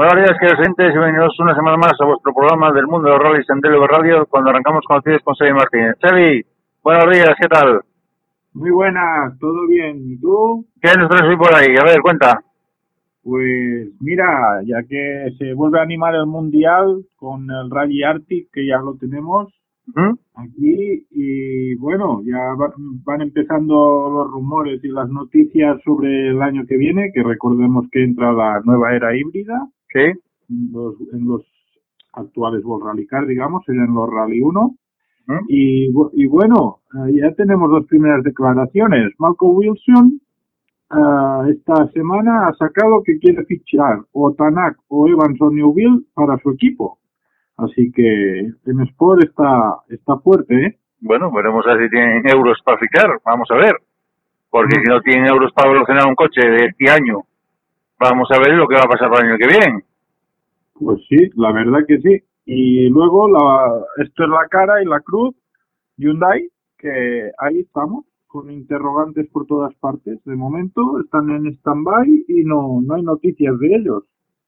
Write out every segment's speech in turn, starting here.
Buenos días, queridos oyentes, y bienvenidos una semana más a vuestro programa del mundo de los rallies en DLV Radio, cuando arrancamos con ustedes con Xavi Martínez. Xavi, buenos días, ¿qué tal? Muy buenas, todo bien. ¿Y tú? ¿Qué nos traes hoy por ahí? A ver, cuenta. Pues mira, ya que se vuelve a animar el mundial con el Rally Arctic, que ya lo tenemos aquí, y bueno, ya va- van empezando los rumores y las noticias sobre el año que viene, que recordemos que entra la nueva era híbrida En los, en los actuales World Rally Car, digamos, serían los Rally 1. Ujú. Y, bu- y bueno, eh, ya tenemos dos primeras declaraciones. Malcolm Wilson ah, esta semana ha sacado que quiere fichar o Tanak o Evans o Newville para su equipo. Así que M Sport está, está fuerte, ¿eh? bueno, veremos a ver si tienen euros para fichar, vamos a ver. Porque si no tienen euros para evolucionar un coche de este año, vamos a ver lo que va a pasar para el año que viene. Pues sí, la verdad que sí. Y luego la, esto es la cara y la cruz Hyundai, que ahí estamos, con interrogantes por todas partes. De momento están en stand-by y no, no hay noticias de ellos.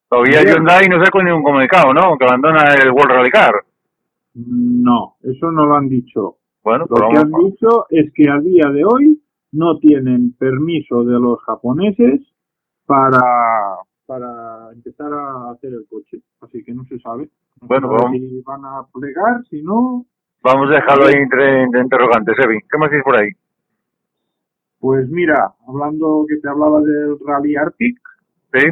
Todavía. Hyundai no sacó ningún comunicado, ¿no? Que abandona el World Rally Car. No, eso no lo han dicho. Bueno, Lo que han dicho es que a día de hoy no tienen permiso de los japoneses para, para empezar a hacer el coche. Así que no se sabe. No Bueno, se sabe vamos. si van a plegar, si no, Vamos a dejarlo ahí entre, entre interrogantes, Evi. ¿Qué más tienes por ahí? Pues mira, hablando que te hablaba del Rally Arctic, ¿Sí?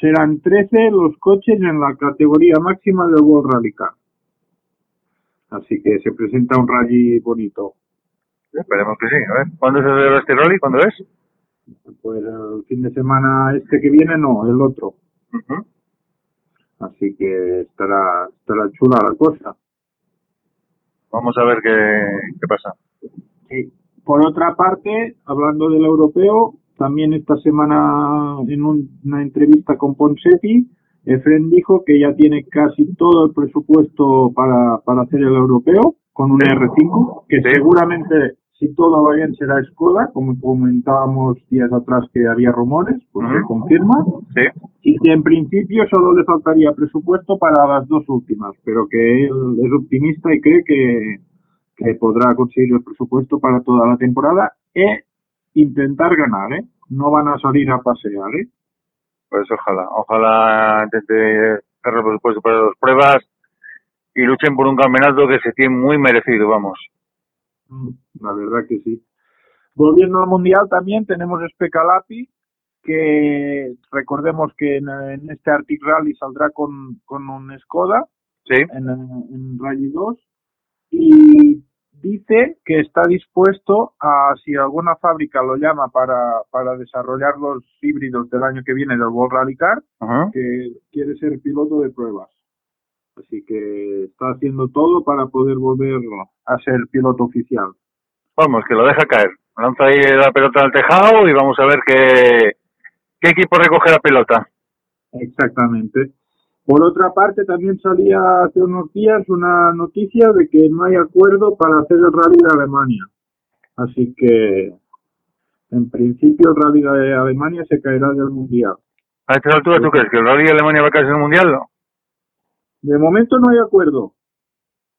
serán 13 los coches en la categoría máxima del World Rally Car. Así que se presenta un rally bonito. Esperemos que sí. A ver, ¿cuándo se celebra este rally? ¿Cuándo es? Pues el fin de semana este que viene no, el otro. Así que estará, estará chula la cosa. Vamos a ver qué, qué pasa. Sí. Por otra parte, hablando del europeo, también esta semana en un- una entrevista con Ponsetti, Efren dijo que ya tiene casi todo el presupuesto para, para hacer el europeo con un Sí. R5, que Sí. seguramente si todo va bien será Skoda, como comentábamos días atrás que había rumores, pues se Ujú. confirma, Sí. y que en principio solo le faltaría presupuesto para las dos últimas, pero que él es optimista y cree que, que podrá conseguir el presupuesto para toda la temporada e intentar ganar, ¿eh? No van a salir a pasear, ¿eh? Pues ojalá. Ojalá intente hacer el presupuesto para las pruebas y luchen por un campeonato que se tiene muy merecido, vamos. Mm, La verdad que sí. Volviendo al Mundial también tenemos Specalapi, que recordemos que en, en este Arctic Rally saldrá con, con un Skoda, Sí. en, en Rally 2 y dice que está dispuesto a, si alguna fábrica lo llama para, para desarrollar los híbridos del año que viene del World Rally Car, que quiere ser piloto de pruebas. Así que está haciendo todo para poder volver a ser piloto oficial. Vamos, que lo deja caer. Lanza ahí la pelota al tejado y vamos a ver qué, qué equipo recoge la pelota. Exactamente. Por otra parte, también salía hace unos días una noticia de que no hay acuerdo para hacer el rally de Alemania. Así que En principio el rally de Alemania se caerá del Mundial. A esta altura, ¿tú crees que el rally de Alemania va a caerse en el Mundial? De momento no hay acuerdo.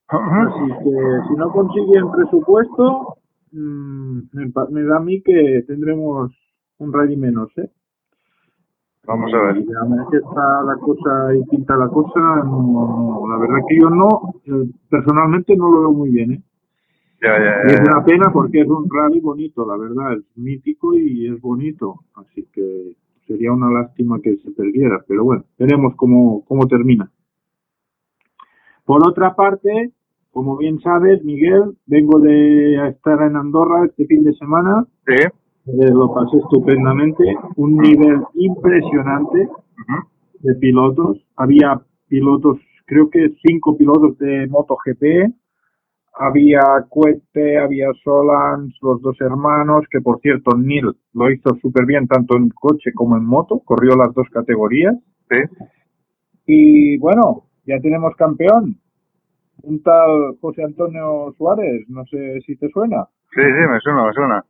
Así que si no consiguen presupuesto, mm, me, da a mí que tendremos un rally menos, ¿eh? Vamos a ver. Que está la cosa y pinta la cosa, no, no, la verdad que yo no, personalmente no lo veo muy bien, ¿eh? Ya, ya, Y ya, es una pena porque es un rally bonito, la verdad, es mítico y es bonito, así que sería una lástima que se perdiera, pero bueno, veremos cómo, cómo termina. Por otra parte, como bien sabes, Miguel, vengo de estar en Andorra este fin de semana, Sí. eh, lo pasé estupendamente, un nivel impresionante de pilotos. Había pilotos, creo que cinco pilotos de MotoGP. Había Cuete, había Solans, los dos hermanos, que por cierto, Neil lo hizo súper bien tanto en coche como en moto, corrió las dos categorías. Sí. Y bueno, ya tenemos campeón, un tal José Antonio Suárez, no sé si te suena. Sí, sí, me suena, me suena.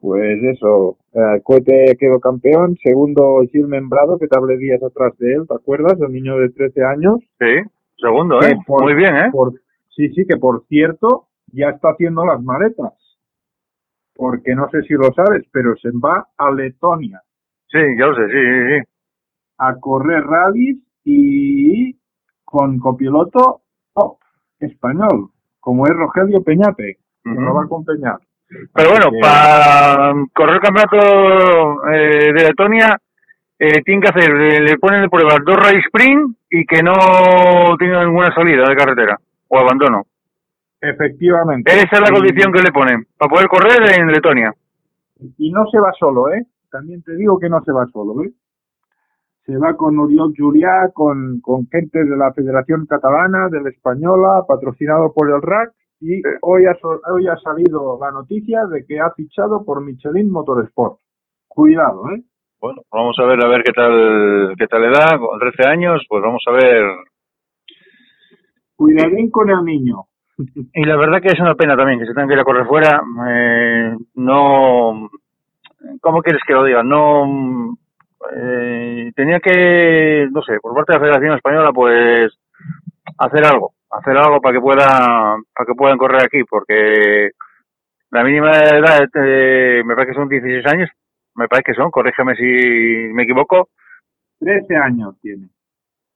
Pues eso, eh, Cohete quedó campeón, segundo Gil Membrado, que te hablé días atrás de él, ¿te acuerdas? El niño de 13 años. Sí. Segundo, ¿eh? por- Muy bien, ¿eh? por- sí, sí, que por cierto, ya está haciendo las maletas. Porque no sé si lo sabes, pero se va a Letonia Sí, ya lo sé, sí, sí, sí. a correr rallies y con copiloto top español, como es Rogelio Peñate, que Ujú. lo va a acompañar. Pero bueno, que- para correr el campeonato eh, de Letonia, eh, tienen que hacer, eh, le ponen de prueba dos race sprint y que no tenga ninguna salida de carretera o abandono. Efectivamente. Esa es la condición que le ponen para poder correr en Letonia. Y no se va solo, ¿eh? También te digo que no se va solo, ¿eh? Se va con Oriol Juliá, con, con gente de la Federación Catalana, de la Española, patrocinado por el RAC. Y hoy ha, hoy ha salido la noticia de que ha fichado por Michelin Motorsport. Cuidado, ¿eh? Bueno, vamos a ver a ver qué tal qué tal le da con 13 años, pues vamos a ver. Cuidadín con el niño. Y la verdad que es una pena también que se tengan que ir a correr fuera. Eh, no, ¿cómo quieres que lo diga? No, eh, tenía que, no sé, por parte de la Federación Española, pues hacer algo, hacer algo para que pueda, para que puedan correr aquí, porque la mínima edad, eh, me parece que son 16 años, me parece que son, corrígeme si me equivoco, 13 años tiene.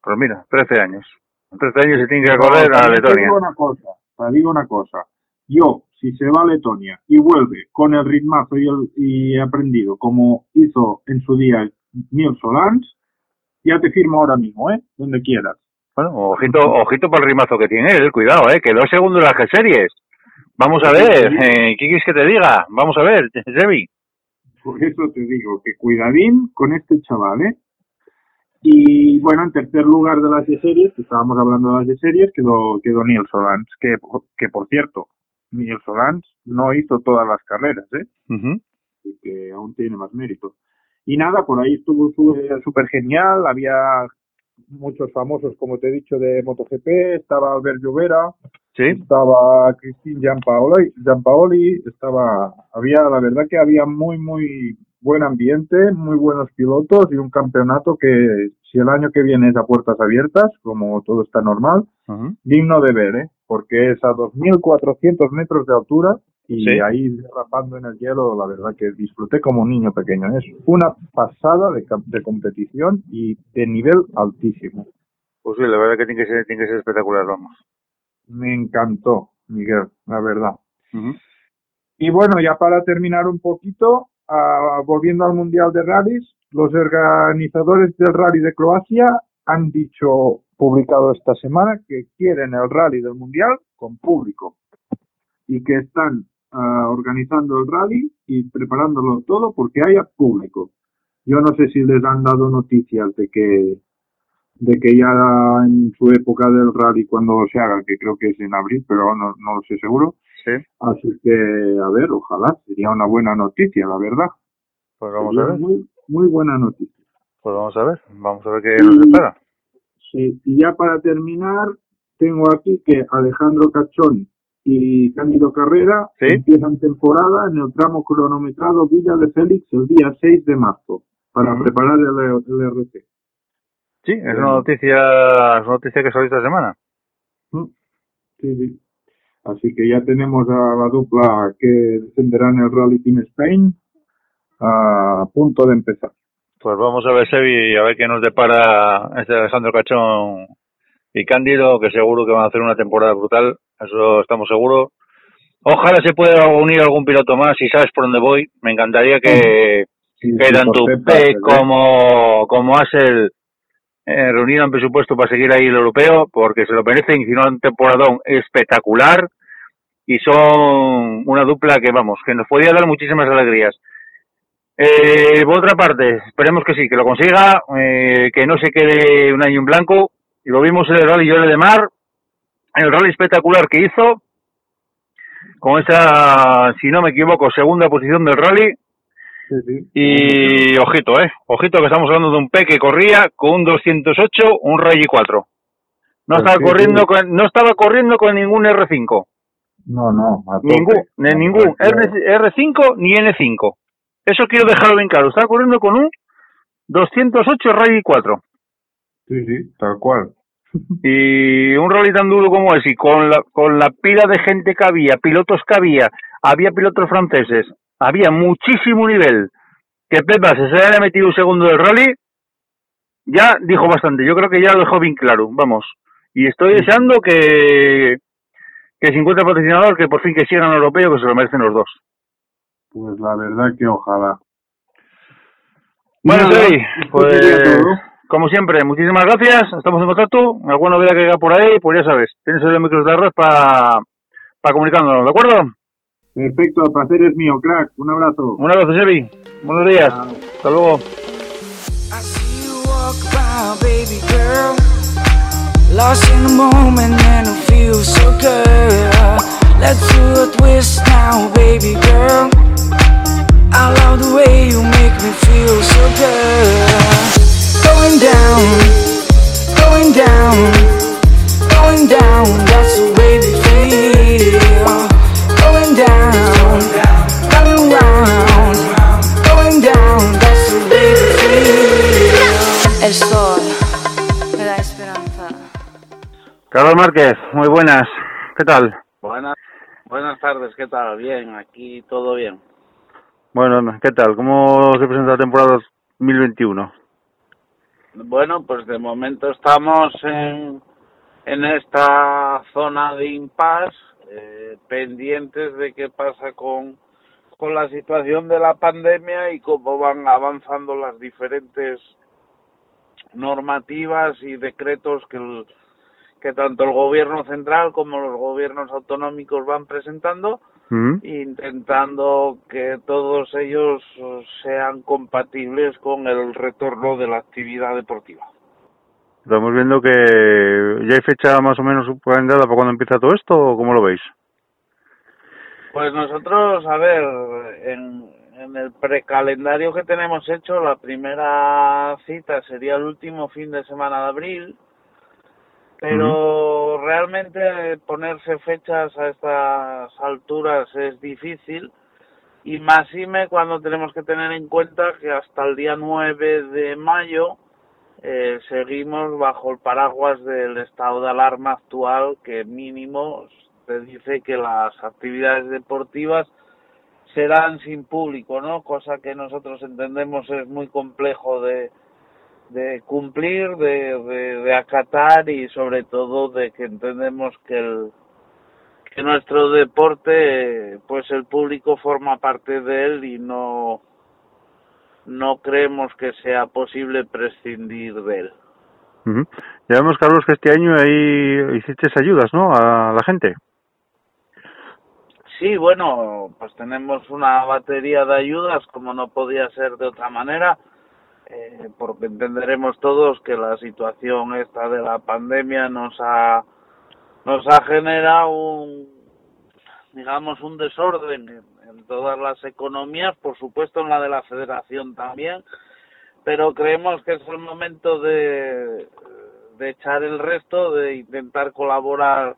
pues mira, 13 años. Con 13 años se tiene que correr a También te Letonia. digo una cosa, te digo una cosa. Yo, si se va a Letonia y vuelve con el ritmazo y, el, y aprendido como hizo en su día Neil Solans, ya te firmo ahora mismo, ¿eh? Donde quieras. Bueno, ojito, ojito para el rimazo que tiene él, cuidado, eh, quedó segundo en las G-Series. Vamos a ver, eh, ¿qué quieres que te diga? Vamos a ver, Sebi. Por eso te digo que cuidadín con este chaval, ¿eh? Y bueno, en tercer lugar de las de series, que estábamos hablando de las de series, quedó, quedó Neil Solans, que, que por cierto, Neil Solans no hizo todas las carreras, ¿eh? y que aún tiene más mérito. Y nada, por ahí estuvo súper genial, había muchos famosos, como te he dicho, de MotoGP, estaba Albert Llovera, Sí, estaba Christine Giampaoli, Giampaoli, estaba, había, la verdad que había muy, muy buen ambiente, muy buenos pilotos y un campeonato que si el año que viene es a puertas abiertas, como todo está normal, digno de ver, ¿eh? porque es a 2.400 metros de altura y Sí. ahí derrapando en el hielo, la verdad que disfruté como un niño pequeño. Es una pasada de, de competición y de nivel altísimo. pues sí, la verdad que tiene que ser, tiene que ser espectacular, vamos. Me encantó, Miguel, la verdad. Y bueno, ya para terminar un poquito, ah, volviendo al Mundial de Rallys, los organizadores del Rally de Croacia han dicho, publicado esta semana, que quieren el Rally del Mundial con público y que están ah, organizando el rally y preparándolo todo porque haya público. Yo no sé si les han dado noticias de que de que ya en su época del rally cuando se haga, que creo que es en abril, pero no, no lo sé seguro, Sí, Así que, a ver, ojalá, sería una buena noticia, la verdad. pues vamos Sería a ver, Muy, muy buena noticia. pues vamos a ver, vamos a ver qué nos espera. Sí, y ya para terminar, tengo aquí que Alejandro Cachón y Cándido Carrera Sí. empiezan temporada en el tramo cronometrado Villa de Félix el día 6 de marzo para preparar el, el RC. Sí, es una noticia, es una noticia que salió esta semana. Mm. Sí, sí. Así que ya tenemos a la dupla que descenderá en el Rally Team Spain a punto de empezar. Pues vamos a ver Sevi, a ver qué nos depara este Alejandro Cachón y Cándido, que seguro que van a hacer una temporada brutal, eso estamos seguros. Ojalá se pueda unir algún piloto más, si sabes por dónde voy, me encantaría que, Sí, que sí, tanto como, como Asel eh, reunieran presupuesto para seguir ahí el europeo, porque se lo merecen, hicieron un temporadón espectacular y son una dupla que, vamos, que nos podía dar muchísimas alegrías. Eh, por otra parte, esperemos que sí, que lo consiga, eh, que no se quede un año en blanco. Y lo vimos en el Rally Llore de Mar, el rally espectacular que hizo, con esa, si no me equivoco, segunda posición del rally. Sí, sí. Y ojito, eh, ojito que estamos hablando de un P que corría con un 208, un Rally 4. No Pues estaba sí, corriendo con, no estaba corriendo con ningún R5. No, no. Ningún, ni No, ningún. R, 5 ni N5. Eso quiero dejarlo bien claro. Estaba corriendo con un 208 Rally 4. Sí, sí, tal cual. Y un rally tan duro como ese, y con la, con la pila de gente que había, pilotos que había, había pilotos franceses, había muchísimo nivel. Que Pepa se haya metido un segundo del rally, ya dijo bastante. Yo creo que ya lo dejó bien claro, vamos. Y estoy deseando que, que se encuentre patrocinador, que por fin que sigan al europeo, que se lo merecen los dos. Pues la verdad que ojalá. Bueno, Nada, pues. Como siempre, muchísimas gracias. Estamos en contacto. Alguna novedad que haya por ahí, pues ya sabes, tienes el micro de red para para comunicándonos, ¿de acuerdo? Perfecto, el placer es mío, crack. Un abrazo. Un abrazo, Sebi. Buenos días. Hasta luego. I see you walk by, baby girl. Lost in the moment and it feels so good. Let's do a twist now, baby girl. I love the way you make me feel so good. ¿Qué tal? Buenas, buenas tardes, ¿qué tal? Bien, aquí todo bien. Bueno, ¿qué tal? ¿Cómo se presenta la temporada 2021? Bueno, pues de momento estamos en, en esta zona de impasse, eh, pendientes de qué pasa con, con la situación de la pandemia y cómo van avanzando las diferentes normativas y decretos que, el- que tanto el gobierno central como los gobiernos autonómicos van presentando Ujú. intentando que todos ellos eh, sean compatibles con el retorno de la actividad deportiva. Estamos viendo que ya hay fecha más o menos planeada para cuando empieza todo esto, ¿o cómo lo veis? Pues nosotros, a ver, en, en el precalendario que tenemos hecho, la primera cita sería el último fin de semana de abril, pero realmente ponerse fechas a estas alturas es difícil y más me cuando tenemos que tener en cuenta que hasta el día 9 de mayo eh, seguimos bajo el paraguas del estado de alarma actual que mínimo te dice que las actividades deportivas serán sin público, ¿no? Cosa que nosotros entendemos es muy complejo de, de cumplir, de, de, de acatar y sobre todo de que entendemos que el que nuestro deporte pues el público forma parte de él y no no creemos que sea posible prescindir de él. Ya vemos, Carlos, que este año ahí hiciste ayudas, ¿no? A la gente. Sí, bueno, pues tenemos una batería de ayudas, como no podía ser de otra manera, eh, porque entenderemos todos que la situación esta de la pandemia nos ha nos ha generado un digamos un desorden en, todas las economías, por supuesto en la de la Federación también, pero creemos que es el momento de, de echar el resto, de intentar colaborar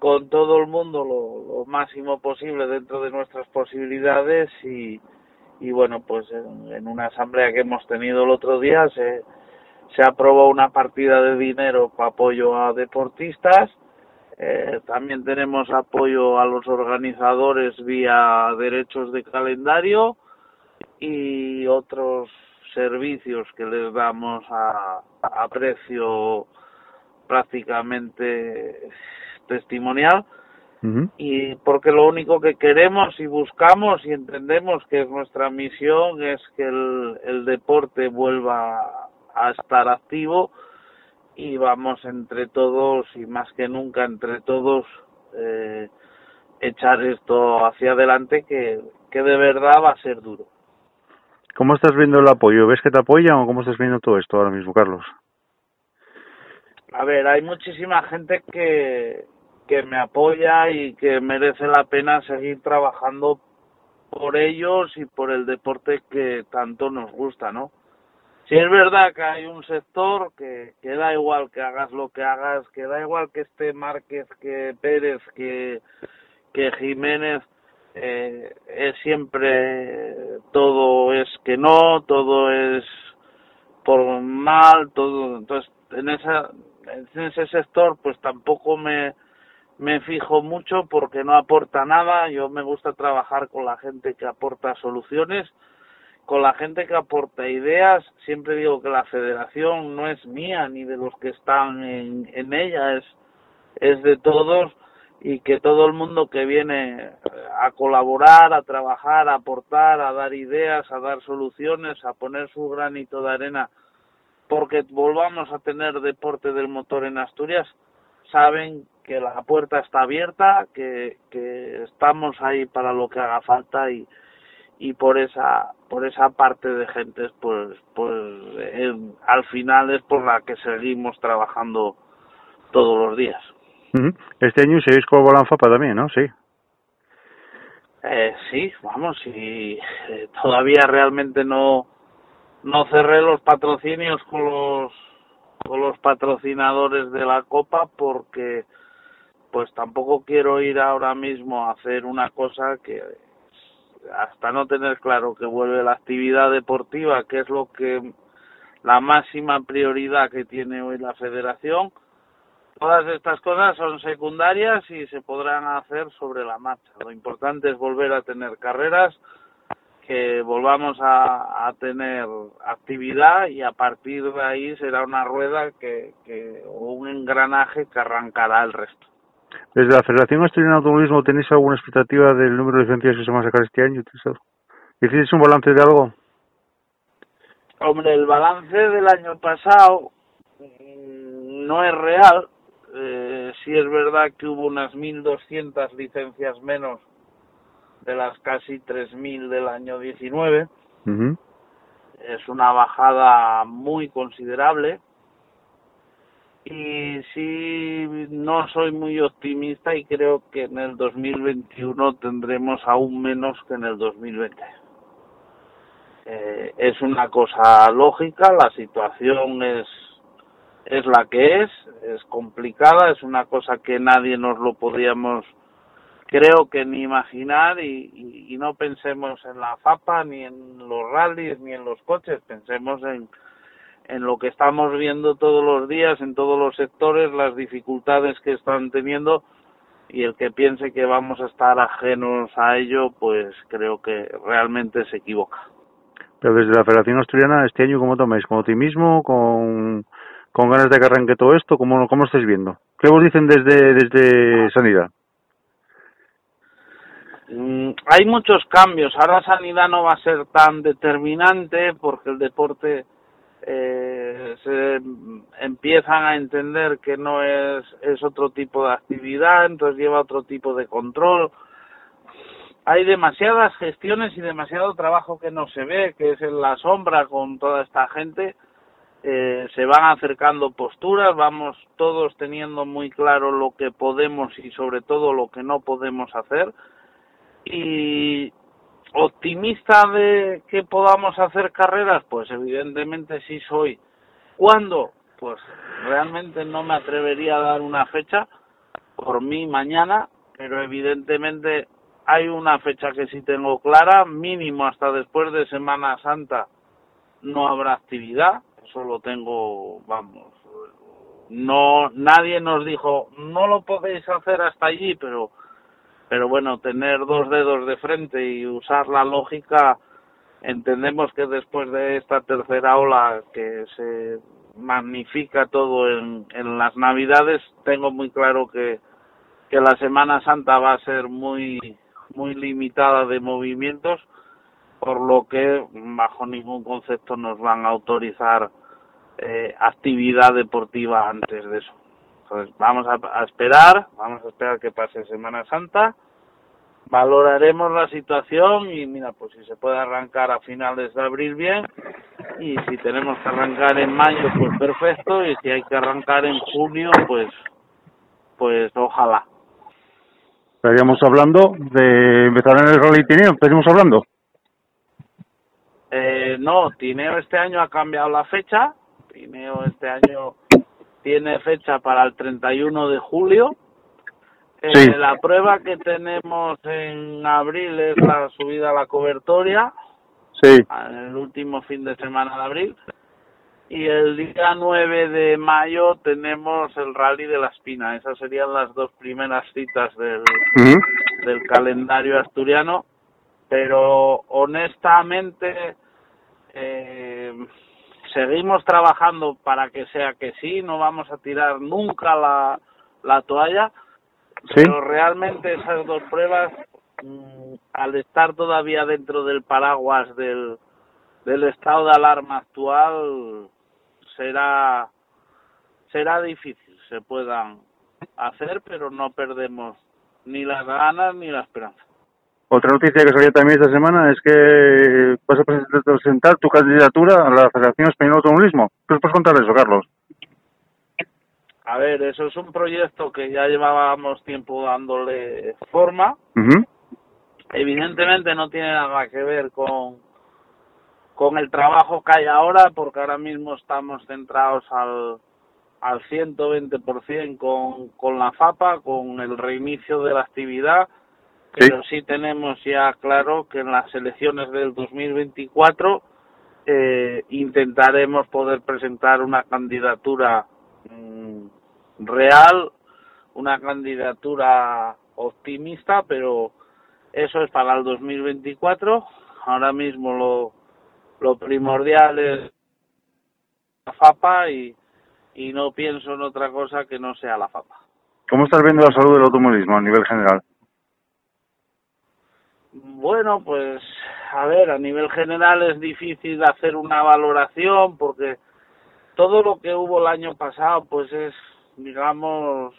con todo el mundo lo, lo máximo posible dentro de nuestras posibilidades y, y bueno, pues en, una asamblea que hemos tenido el otro día se, se aprobó una partida de dinero para apoyo a deportistas. Eh, también tenemos apoyo a los organizadores vía derechos de calendario y otros servicios que les damos a, a precio prácticamente testimonial Y porque lo único que queremos y buscamos y entendemos que es nuestra misión es que el, el deporte vuelva a estar activo y vamos entre todos y más que nunca entre todos eh, echar esto hacia adelante que, que de verdad va a ser duro. ¿Cómo estás viendo el apoyo? ¿Ves que te apoyan o cómo estás viendo todo esto ahora mismo, Carlos? A ver, hay muchísima gente que, que me apoya y que merece la pena seguir trabajando por ellos y por el deporte que tanto nos gusta, ¿no? Si es verdad que hay un sector que, que da igual que hagas lo que hagas, que da igual que esté Márquez, que Pérez, que, que Jiménez, eh, es siempre todo es que no, todo es por mal, todo, entonces en esa en ese sector pues tampoco me me fijo mucho porque no aporta nada, yo me gusta trabajar con la gente que aporta soluciones, con la gente que aporta ideas, siempre digo que la federación no es mía ni de los que están en, en ella, es, es de todos y que todo el mundo que viene a colaborar, a trabajar, a aportar, a dar ideas, a dar soluciones, a poner su granito de arena porque volvamos a tener deporte del motor en Asturias, saben que la puerta está abierta, que, que estamos ahí para lo que haga falta y, y por esa por esa parte de gentes pues pues eh, al final es por la que seguimos trabajando todos los días. Este año seguís con Bolanfapa también, ¿no? Sí. Eh, sí, vamos, y eh, todavía realmente no no cerré los patrocinios con los con los patrocinadores de la copa porque pues tampoco quiero ir ahora mismo a hacer una cosa que hasta no tener claro que vuelve la actividad deportiva, que es lo que la máxima prioridad que tiene hoy la federación, todas estas cosas son secundarias y se podrán hacer sobre la marcha. Lo importante es volver a tener carreras, que volvamos a, a tener actividad y a partir de ahí será una rueda que, que o un engranaje que arrancará el resto. Desde la Federación Asturiana de Automovilismo, ¿tenéis alguna expectativa del número de licencias que se van a sacar este año? ¿Hiciste un balance de algo? Hombre, el balance del año pasado mm, no es real. Eh, sí es verdad que hubo unas 1.200 licencias menos de las casi 3.000 del año 19. Ujú. Es una bajada muy considerable. Y sí, no soy muy optimista y creo que en el 2021 tendremos aún menos que en el 2020. Eh, es una cosa lógica, la situación es es la que es, es complicada, es una cosa que nadie nos lo podíamos creo que ni imaginar y, no pensemos en la FAPA ni en los rallies ni en los coches, pensemos en, en lo que estamos viendo todos los días en todos los sectores, las dificultades que están teniendo y el que piense que vamos a estar ajenos a ello, pues creo que realmente se equivoca. Pero desde la Federación Asturiana, este año, ¿cómo tomáis? ¿Con optimismo? ¿Con, con ganas de que arranque todo esto? ¿Cómo, cómo estáis viendo? ¿Qué os dicen desde, desde Sanidad? Mm, hay muchos cambios. Ahora Sanidad no va a ser tan determinante porque el deporte eh, se empiezan a entender que no es, es otro tipo de actividad, entonces lleva otro tipo de control. Hay demasiadas gestiones y demasiado trabajo que no se ve, que es en la sombra con toda esta gente. Eh, se van acercando posturas, vamos todos teniendo muy claro lo que podemos y sobre todo lo que no podemos hacer. Y optimista de que podamos hacer carreras, pues evidentemente sí soy. ¿Cuándo? Pues realmente no me atrevería a dar una fecha por mí mañana, pero evidentemente hay una fecha que sí tengo clara, mínimo hasta después de Semana Santa no habrá actividad, eso lo tengo, vamos, no nadie nos dijo no lo podéis hacer hasta allí, pero pero bueno, tener dos dedos de frente y usar la lógica entendemos que después de esta tercera ola que se magnifica todo en, las navidades, tengo muy claro que, que la Semana Santa va a ser muy muy limitada de movimientos, por lo que bajo ningún concepto nos van a autorizar eh, actividad deportiva antes de eso. Entonces vamos a, a esperar, vamos a esperar que pase Semana Santa, valoraremos la situación y mira, pues si se puede arrancar a finales de abril bien y si tenemos que arrancar en mayo pues perfecto y si hay que arrancar en junio pues pues ojalá. Estaríamos hablando de empezar en el Rally Tineo, estaríamos hablando. Eh, no, Tineo este año ha cambiado la fecha. Tineo este año tiene fecha para el 31 de julio. Eh, Sí. La prueba que tenemos en abril es la subida a la cobertoria, Sí, el último fin de semana de abril. Y el día 9 de mayo tenemos el Rally de la Espina. Esas serían las dos primeras citas del, del calendario asturiano, pero honestamente eh, seguimos trabajando para que sea que sí, no vamos a tirar nunca la, la toalla, Sí. pero realmente esas dos pruebas, mm, al estar todavía dentro del paraguas del, del estado de alarma actual, será será difícil se puedan hacer, pero no perdemos ni las ganas ni la esperanza. Otra noticia que salió también esta semana es que vas a presentar- tu candidatura a la Federación Española de Automovilismo. ¿Qué nos puedes contar de eso, Carlos? A ver, eso es un proyecto que ya llevábamos tiempo dándole forma. Evidentemente no tiene nada que ver con, con el trabajo que hay ahora, porque ahora mismo estamos centrados al, al 120% con, con la FAPA, con el reinicio de la actividad. Pero sí tenemos ya claro que en las elecciones del 2024 eh, intentaremos poder presentar una candidatura mm, real, una candidatura optimista, pero eso es para el 2024. Ahora mismo lo, lo primordial es la FAPA y, y no pienso en otra cosa que no sea la FAPA. ¿Cómo estás viendo la salud del automovilismo a nivel general? Bueno, pues a ver, a nivel general es difícil hacer una valoración porque todo lo que hubo el año pasado pues es, digamos,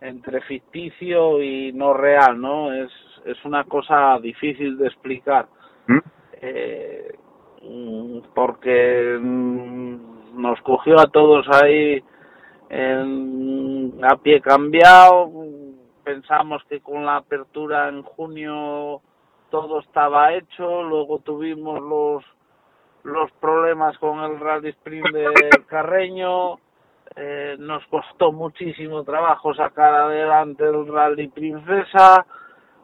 entre ficticio y no real, ¿no? Es, es una cosa difícil de explicar. ¿Mm? Eh, porque mm, nos cogió a todos ahí en, a pie cambiado. Pensamos que con la apertura en junio todo estaba hecho. Luego tuvimos los los problemas con el Rally Sprint de Carreño. Eh, nos costó muchísimo trabajo sacar adelante el Rally Princesa.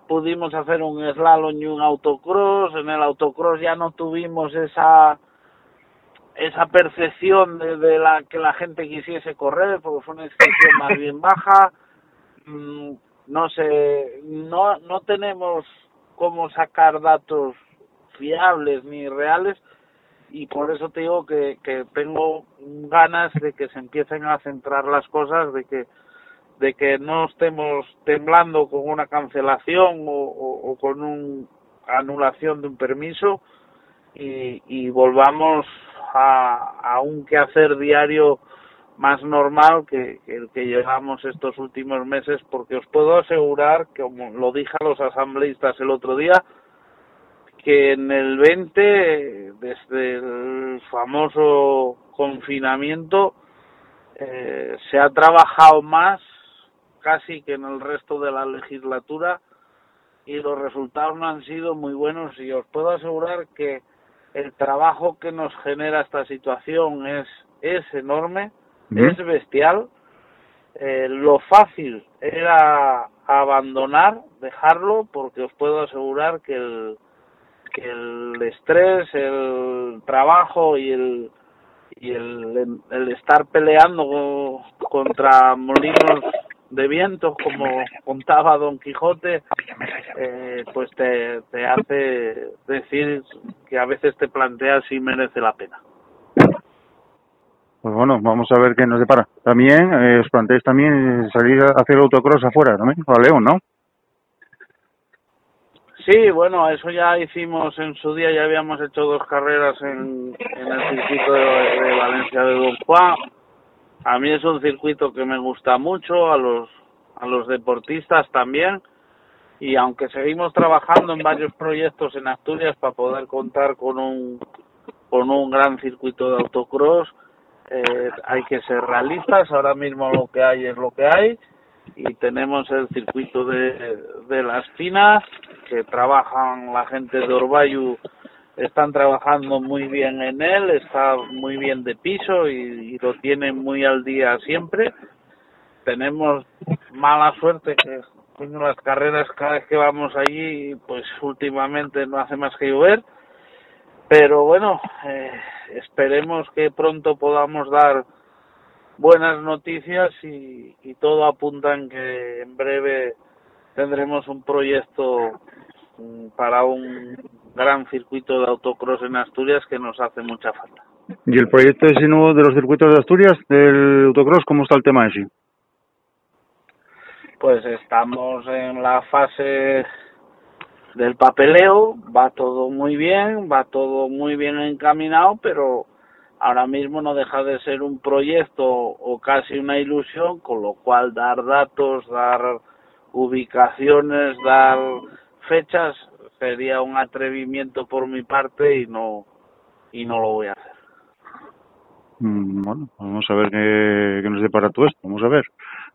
Pudimos hacer un slalom y un autocross. En el autocross ya no tuvimos esa esa percepción de, de la que la gente quisiese correr porque fue una inscripción más bien baja Mm, no sé no no tenemos cómo sacar datos fiables ni reales y por eso te digo que, que tengo ganas de que se empiecen a centrar las cosas de que de que no estemos temblando con una cancelación o, con una anulación de un permiso y, y volvamos a, a un quehacer diario más normal que, el que llevamos estos últimos meses, porque os puedo asegurar, como lo dije a los asambleístas el otro día, que en el 20, desde el famoso confinamiento, eh, se ha trabajado más casi que en el resto de la legislatura y los resultados no han sido muy buenos y os puedo asegurar que el trabajo que nos genera esta situación es, es enorme, Ujú. es bestial eh, lo fácil era abandonar, dejarlo, porque os puedo asegurar que el, que el estrés, el trabajo y el y el, el estar peleando contra molinos de viento, como contaba Don Quijote, eh, pues te, te hace decir que a veces te planteas si merece la pena. Pues bueno, vamos a ver qué nos depara. También eh, os planteáis también salir a hacer autocross afuera, también, a León, ¿no? Sí, bueno, eso ya hicimos en su día, ya habíamos hecho dos carreras en, el circuito de, de Valencia de Don Juan. A mí es un circuito que me gusta mucho, a los, a los deportistas también. Y aunque seguimos trabajando en varios proyectos en Asturias para poder contar con un, con un gran circuito de autocross, eh, hay que ser realistas. Ahora mismo lo que hay es lo que hay. Y tenemos el circuito de, de las Pinas, que trabajan la gente de Orbayu están trabajando muy bien en él, está muy bien de piso y, lo tienen muy al día siempre. Tenemos mala suerte que las carreras cada vez que vamos allí, pues últimamente no hace más que llover. Pero bueno, eh, esperemos que pronto podamos dar buenas noticias y, y todo apunta en que en breve tendremos un proyecto para un gran circuito de autocross en Asturias que nos hace mucha falta. ¿Y el proyecto ese nuevo de los circuitos de Asturias, del autocross, cómo está el tema ese? Pues estamos en la fase del papeleo, va todo muy bien, va todo muy bien encaminado, pero ahora mismo no deja de ser un proyecto o casi una ilusión, con lo cual dar datos, dar ubicaciones, dar fechas sería un atrevimiento por mi parte y no y no lo voy a hacer. Mm, Bueno, vamos a ver qué, qué nos depara todo esto. Vamos a ver.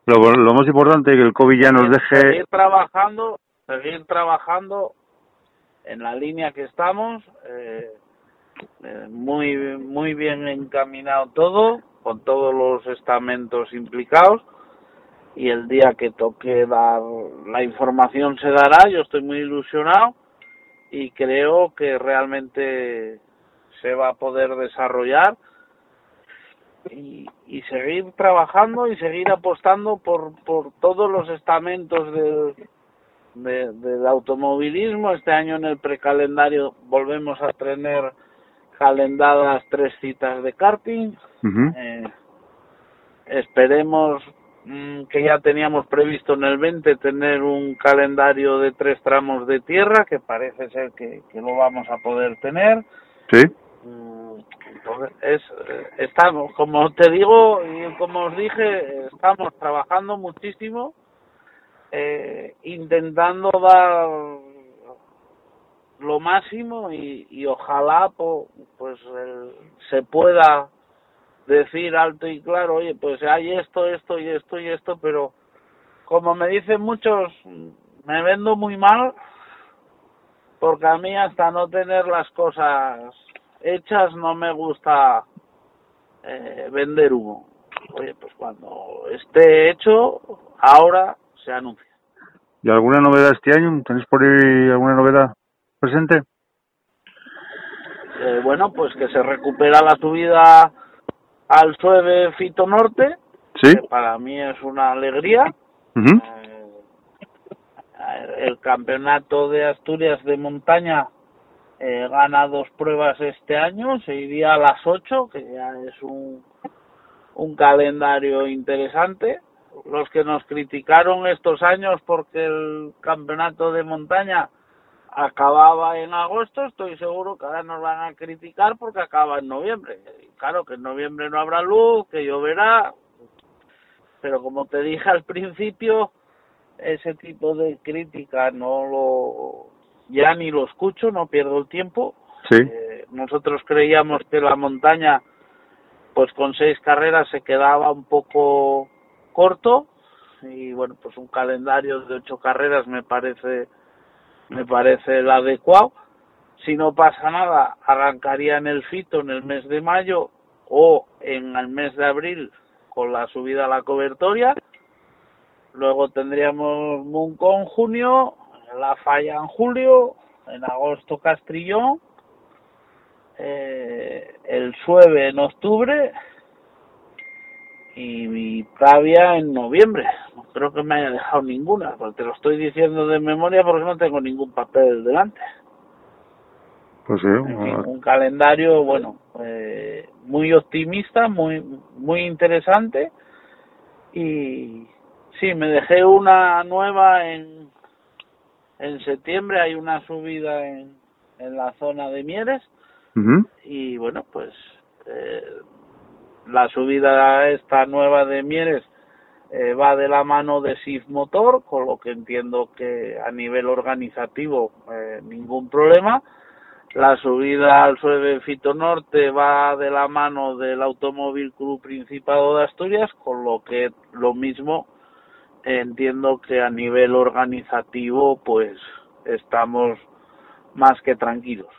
Lo, lo más importante es que el COVID ya nos deje. Seguir trabajando, seguir trabajando en la línea que estamos, eh, eh, muy muy bien encaminado todo, con todos los estamentos implicados y el día que toque dar la información se dará. Yo estoy muy ilusionado y creo que realmente se va a poder desarrollar y, y seguir trabajando y seguir apostando por, por todos los estamentos del, de, del automovilismo. Este año en el precalendario volvemos a tener calendadas tres citas de karting. Uh -huh. eh, esperemos mmm, que ya teníamos previsto en el 20 tener un calendario de tres tramos de tierra, que parece ser que, que lo vamos a poder tener. Sí. Mm, Entonces, es, eh, estamos, como te digo y como os dije, estamos trabajando muchísimo, eh, intentando dar lo máximo y, ojalá po, pues el, se pueda decir alto y claro, oye, pues hay esto, esto y esto y esto, pero como me dicen muchos, me vendo muy mal porque a mí hasta no tener las cosas hechas no me gusta eh, vender humo. Oye, pues cuando esté hecho, ahora se anuncia. ¿Y alguna novedad este año? ¿Tenéis por ahí alguna novedad presente? Eh, bueno, pues que se recupera la subida al Sueve Fito Norte, Sí. que para mí es una alegría. Eh, el campeonato de Asturias de montaña eh, gana dos pruebas este año, se iría a las ocho, que ya es un, un calendario interesante. Los que nos criticaron estos años porque el campeonato de montaña acababa en agosto, estoy seguro que ahora nos van a criticar porque acaba en noviembre. Claro que en noviembre no habrá luz, que lloverá, pero como te dije al principio, ese tipo de crítica no lo ya ni lo escucho, no pierdo el tiempo. Sí. Eh, nosotros creíamos que la montaña, pues con seis carreras se quedaba un poco corto y bueno, pues un calendario de ocho carreras me parece me parece el adecuado. Si no pasa nada, arrancaría en el fito en el mes de mayo o en el mes de abril con la subida a la cobertoria luego tendríamos Muncón en junio, La Falla en julio, en agosto Castrillón, eh, el Sueve en octubre y mi Pravia en noviembre. No creo que me haya dejado ninguna, porque te lo estoy diciendo de memoria porque no tengo ningún papel delante. Pues sí, En fin, un calendario, bueno, eh, muy optimista, muy muy interesante. Y sí, me dejé una nueva en en septiembre, hay una subida en, en la zona de Mieres. Y bueno, pues eh, la subida esta nueva de Mieres eh, va de la mano de SIF Motor, con lo que entiendo que a nivel organizativo eh, ningún problema. La subida al Sueve Fito Norte va de la mano del Automóvil Club Principado de Asturias, con lo que lo mismo entiendo que a nivel organizativo pues estamos más que tranquilos.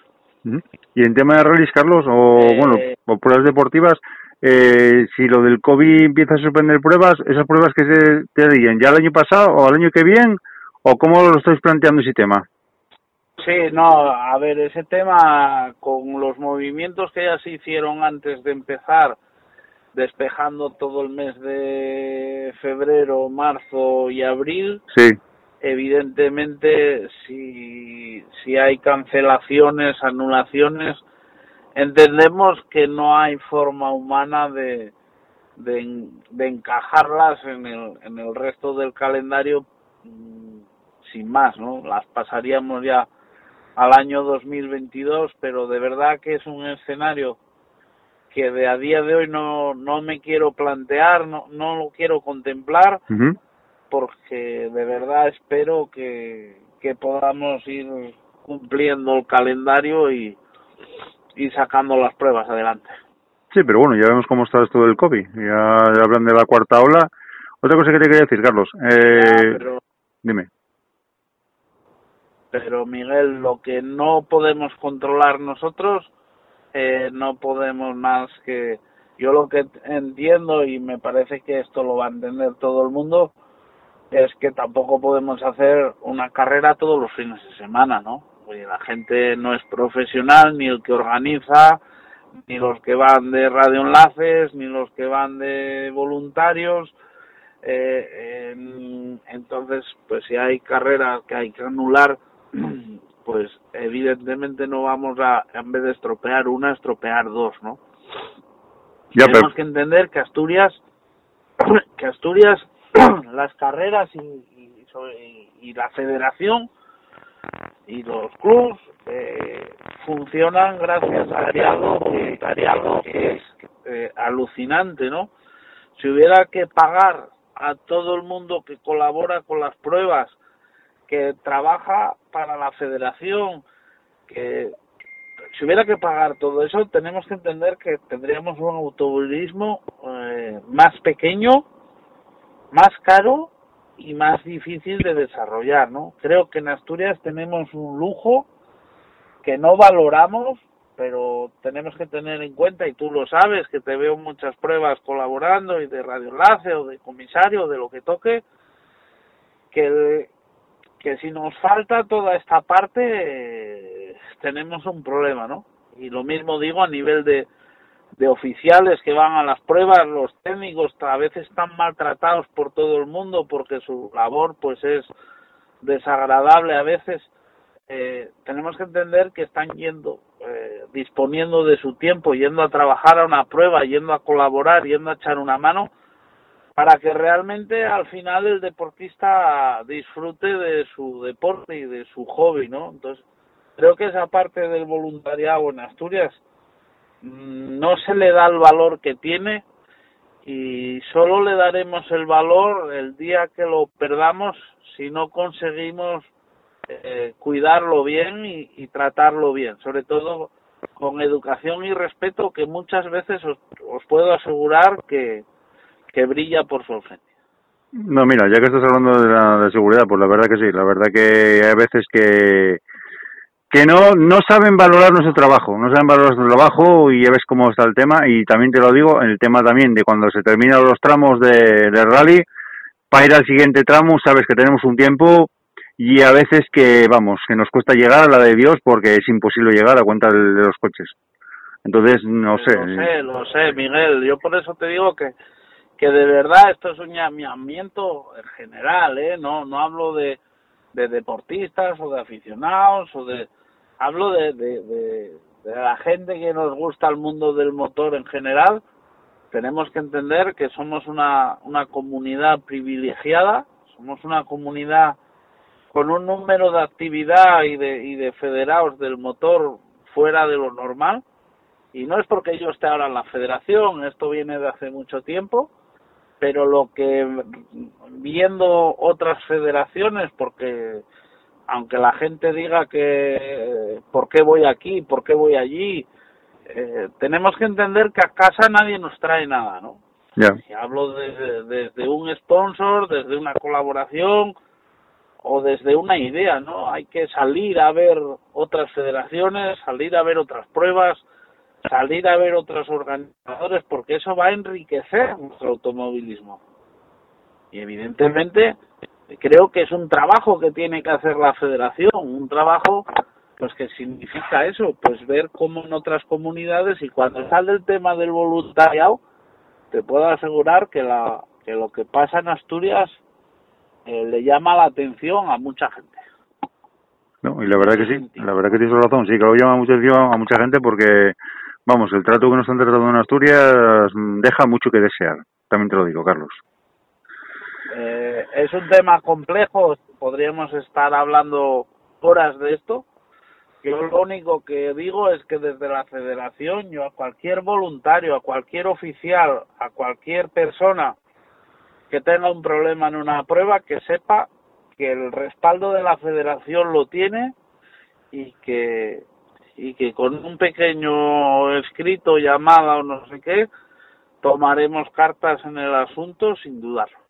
Y en tema de rallies, Carlos, o Eh, bueno, o pruebas deportivas, eh, si lo del COVID empieza a suspender pruebas, esas pruebas que se te harían ya el año pasado o el año que viene, o cómo lo estáis planteando ese tema. Sí, no, a ver, ese tema con los movimientos que ya se hicieron antes de empezar, despejando todo el mes de febrero, marzo y abril, Sí, evidentemente si, si hay cancelaciones, anulaciones, entendemos que no hay forma humana de, de, de encajarlas en el, en el resto del calendario mm, sin más, ¿no? Las pasaríamos ya al año 2022, pero de verdad que es un escenario que de a día de hoy no, no me quiero plantear, no, no lo quiero contemplar, porque de verdad espero que, que podamos ir cumpliendo el calendario y, y sacando las pruebas adelante. Sí, pero bueno, ya vemos cómo está esto del COVID. Ya hablan de la cuarta ola. Otra cosa que te quería decir, Carlos. Eh, pero, Dime. pero Miguel, lo que no podemos controlar nosotros, eh, no podemos más que... Yo lo que entiendo, y me parece que esto lo va a entender todo el mundo, es que tampoco podemos hacer una carrera todos los fines de semana, ¿no? Oye, la gente no es profesional, ni el que organiza, ni los que van de radioenlaces, ni los que van de voluntarios. Eh, en- entonces, pues si hay carreras que hay que anular, pues evidentemente no vamos a, en vez de estropear una, estropear dos, ¿no? Ya, Tenemos que entender que Asturias, que Asturias, las carreras y, y- y la federación y los clubs eh, funcionan gracias a algo que, que es eh, alucinante, ¿no? Si hubiera que pagar a todo el mundo que colabora con las pruebas, que trabaja para la federación, que si hubiera que pagar todo eso, tenemos que entender que tendríamos un automovilismo eh, más pequeño, más caro y más difícil de desarrollar, ¿no? Creo que en Asturias tenemos un lujo que no valoramos, pero tenemos que tener en cuenta, y tú lo sabes, que te veo muchas pruebas colaborando y de radioenlace o de comisario, de lo que toque, que, que si nos falta toda esta parte, tenemos un problema, ¿no? Y lo mismo digo a nivel de, de oficiales que van a las pruebas, los técnicos a veces están maltratados por todo el mundo porque su labor pues es desagradable a veces. Eh, tenemos que entender que están yendo, eh, disponiendo de su tiempo, yendo a trabajar a una prueba, yendo a colaborar, yendo a echar una mano, para que realmente al final el deportista disfrute de su deporte y de su hobby, ¿no? Entonces, creo que esa parte del voluntariado en Asturias no se le da el valor que tiene y solo le daremos el valor el día que lo perdamos si no conseguimos eh, cuidarlo bien y, y tratarlo bien, sobre todo con educación y respeto que muchas veces os, os puedo asegurar que, que brilla por su ausencia. no, mira, ya que estás hablando de la de seguridad, pues la verdad que sí. La verdad que hay veces que que no no saben valorar nuestro trabajo, no saben valorar nuestro trabajo y ya ves cómo está el tema y también te lo digo, el tema también de cuando se terminan los tramos de, rally, para ir al siguiente tramo sabes que tenemos un tiempo y a veces que, vamos, que nos cuesta llegar a la de Dios porque es imposible llegar a cuenta de los coches. Entonces, no sé. Lo sé, lo sé, Miguel. Yo por eso te digo que, que de verdad esto es un llamamiento en general, ¿eh? No, no hablo de, de deportistas o de aficionados o de... Hablo de, de, la gente que nos gusta el mundo del motor en general. Tenemos que entender que somos una, una comunidad privilegiada, somos una comunidad con un número de actividad y de, y de federados del motor fuera de lo normal. Y no es porque yo esté ahora en la federación, esto viene de hace mucho tiempo, pero lo que viendo otras federaciones, porque aunque la gente diga que por qué voy aquí, por qué voy allí, eh, tenemos que entender que a casa nadie nos trae nada, ¿no? Ya. Y hablo desde, desde un sponsor, desde una colaboración, o desde una idea, ¿no? Hay que salir a ver otras federaciones, salir a ver otras pruebas, salir a ver otros organizadores, porque eso va a enriquecer nuestro automovilismo. Y evidentemente creo que es un trabajo que tiene que hacer la federación, un trabajo pues que significa eso, pues ver cómo en otras comunidades y cuando sale el tema del voluntariado, te puedo asegurar que la que lo que pasa en Asturias eh, le llama la atención a mucha gente. No, y la verdad que sí, la verdad que tienes razón, sí, que lo llama mucha atención a mucha gente porque, vamos, el trato que nos han tratado en Asturias deja mucho que desear, también te lo digo, Carlos. Eh, es un tema complejo, podríamos estar hablando horas de esto. Yo lo único que digo es que desde la federación yo a cualquier voluntario, a cualquier oficial, a cualquier persona que tenga un problema en una prueba, que sepa que el respaldo de la federación lo tiene y que y que con un pequeño escrito, llamada o no sé qué, tomaremos cartas en el asunto sin dudarlo.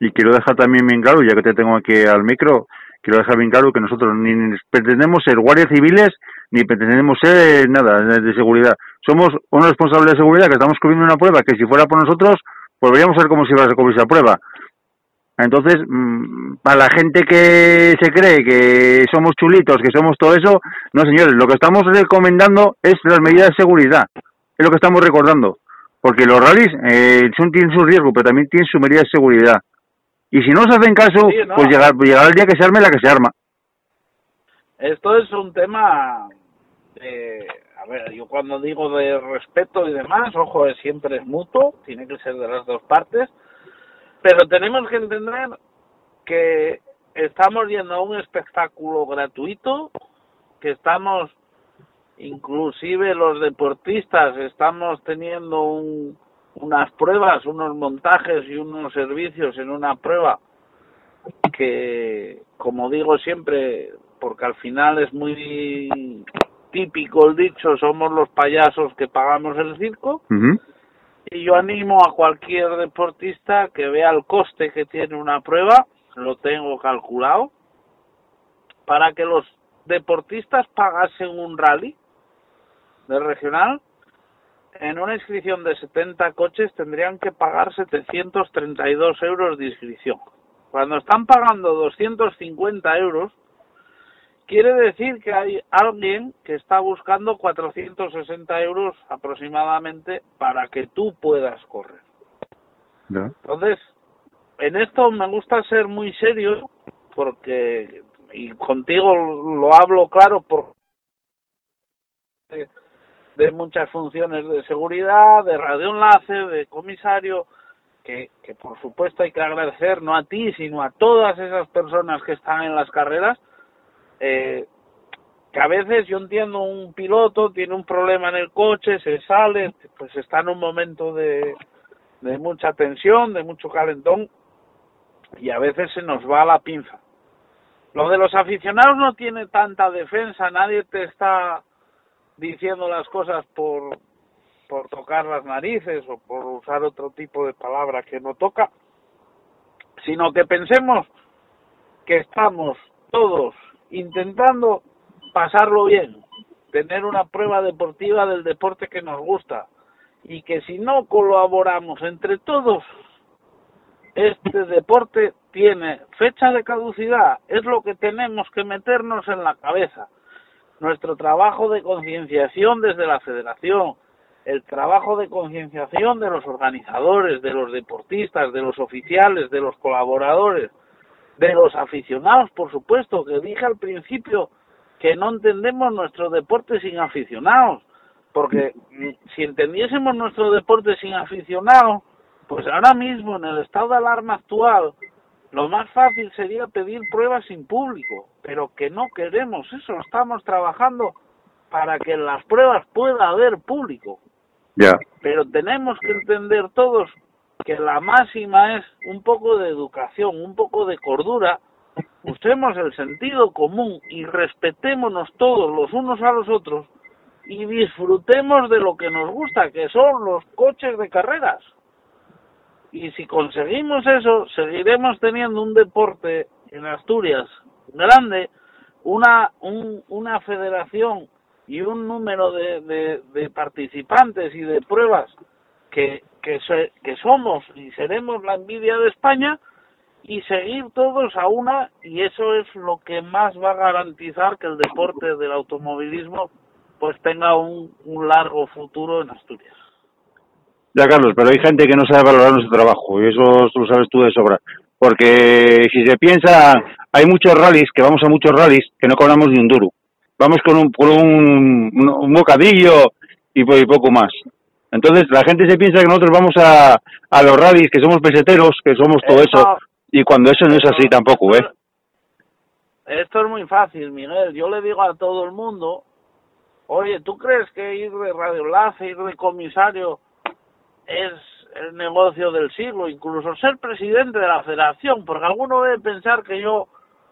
Y quiero dejar también bien claro, ya que te tengo aquí al micro, quiero dejar bien claro que nosotros ni pretendemos ser guardias civiles ni pretendemos ser nada de seguridad. Somos unos responsables de seguridad que estamos cubriendo una prueba que si fuera por nosotros volveríamos a ser como si fuera a cubrirse la prueba. Entonces, mm, para la gente que se cree que somos chulitos, que somos todo eso, no señores, lo que estamos recomendando es las medidas de seguridad, es lo que estamos recordando, porque los rallies eh, son, tienen su riesgo, pero también tienen su medida de seguridad. Y si no se hacen caso, Sí, no. pues llegar, llegar el día que se arme la que se arma. Esto es un tema de, a ver, yo cuando digo de respeto y demás, ojo, siempre es mutuo, tiene que ser de las dos partes, pero tenemos que entender que estamos yendo a un espectáculo gratuito, que estamos, inclusive los deportistas, estamos teniendo un, unas pruebas, unos montajes y unos servicios en una prueba que, como digo siempre, porque al final es muy típico el dicho, somos los payasos que pagamos el circo, y yo animo a cualquier deportista que vea el coste que tiene una prueba, lo tengo calculado, para que los deportistas pagasen un rally de regional, en una inscripción de 70 coches tendrían que pagar 732 euros de inscripción. Cuando están pagando 250 euros, quiere decir que hay alguien que está buscando 460 euros aproximadamente para que tú puedas correr. Entonces, en esto me gusta ser muy serio porque, y contigo lo hablo claro por de, muchas funciones de seguridad, de radioenlace, de comisario, que, que por supuesto hay que agradecer no a ti, sino a todas esas personas que están en las carreras, eh, que a veces yo entiendo un piloto tiene un problema en el coche, se sale, pues está en un momento de, de mucha tensión, de mucho calentón y a veces se nos va la pinza. Lo de los aficionados no tiene tanta defensa, nadie te está diciendo las cosas por, por tocar las narices o por usar otro tipo de palabra que no toca, sino que pensemos que estamos todos intentando pasarlo bien, tener una prueba deportiva del deporte que nos gusta y que si no colaboramos entre todos, este deporte tiene fecha de caducidad, es lo que tenemos que meternos en la cabeza. Nuestro trabajo de concienciación desde la federación, el trabajo de concienciación de los organizadores, de los deportistas, de los oficiales, de los colaboradores, de los aficionados, por supuesto, que dije al principio que no entendemos nuestro deporte sin aficionados, porque si entendiésemos nuestro deporte sin aficionados, pues ahora mismo en el estado de alarma actual, lo más fácil sería pedir pruebas sin público, pero que no queremos eso, estamos trabajando para que en las pruebas pueda haber público. Ya. Pero tenemos que entender todos que la máxima es un poco de educación, un poco de cordura, usemos el sentido común y respetémonos todos los unos a los otros y disfrutemos de lo que nos gusta, que son los coches de carreras. Y si conseguimos eso, seguiremos teniendo un deporte en Asturias grande, una, un, una federación y un número de, de, participantes y de pruebas que, que, somos y seremos la envidia de España y seguir todos a una y eso es lo que más va a garantizar que el deporte del automovilismo pues tenga un largo futuro en Asturias. Ya, Carlos, pero hay gente que no sabe valorar nuestro trabajo y eso lo sabes tú de sobra. Porque si se piensa, hay muchos rallies, que vamos a muchos rallies, que no cobramos ni un duro. Vamos con un, con un, bocadillo y, po- y poco más. Entonces la gente se piensa que nosotros vamos a, a los rallies, que somos peseteros, que somos todo eso, y cuando eso no es así tampoco, ¿eh? Esto es muy fácil, Miguel. Yo le digo a todo el mundo, oye, ¿tú crees que ir de radioenlace, ir de comisario es el negocio del siglo? Incluso ser presidente de la federación, porque alguno debe pensar que yo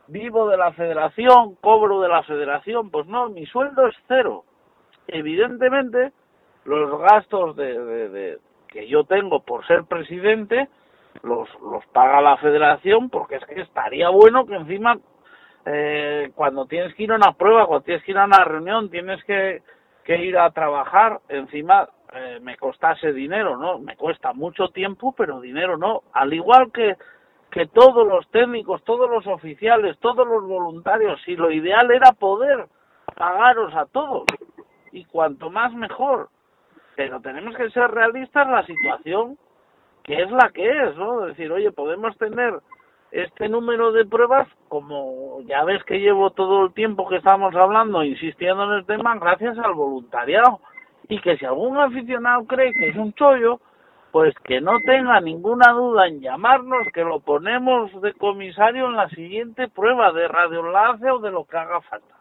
vivo de la federación, cobro de la federación. Pues no, mi sueldo es cero. Evidentemente, los gastos de, de- que yo tengo por ser presidente los, los paga la federación porque es que estaría bueno que encima eh, cuando tienes que ir a una prueba, cuando tienes que ir a una reunión, tienes que, que ir a trabajar, encima eh, me costase dinero, ¿no? Me cuesta mucho tiempo, pero dinero no. Al igual que, que todos los técnicos, todos los oficiales, todos los voluntarios, y lo ideal era poder pagaros a todos, y cuanto más mejor. Pero tenemos que ser realistas, la situación que es la que es, ¿no? Decir, oye, podemos tener este número de pruebas, como ya ves que llevo todo el tiempo que estamos hablando, insistiendo en el tema, gracias al voluntariado. Y que si algún aficionado cree que es un chollo, pues que no tenga ninguna duda en llamarnos, que lo ponemos de comisario en la siguiente prueba de radioenlace o de lo que haga falta.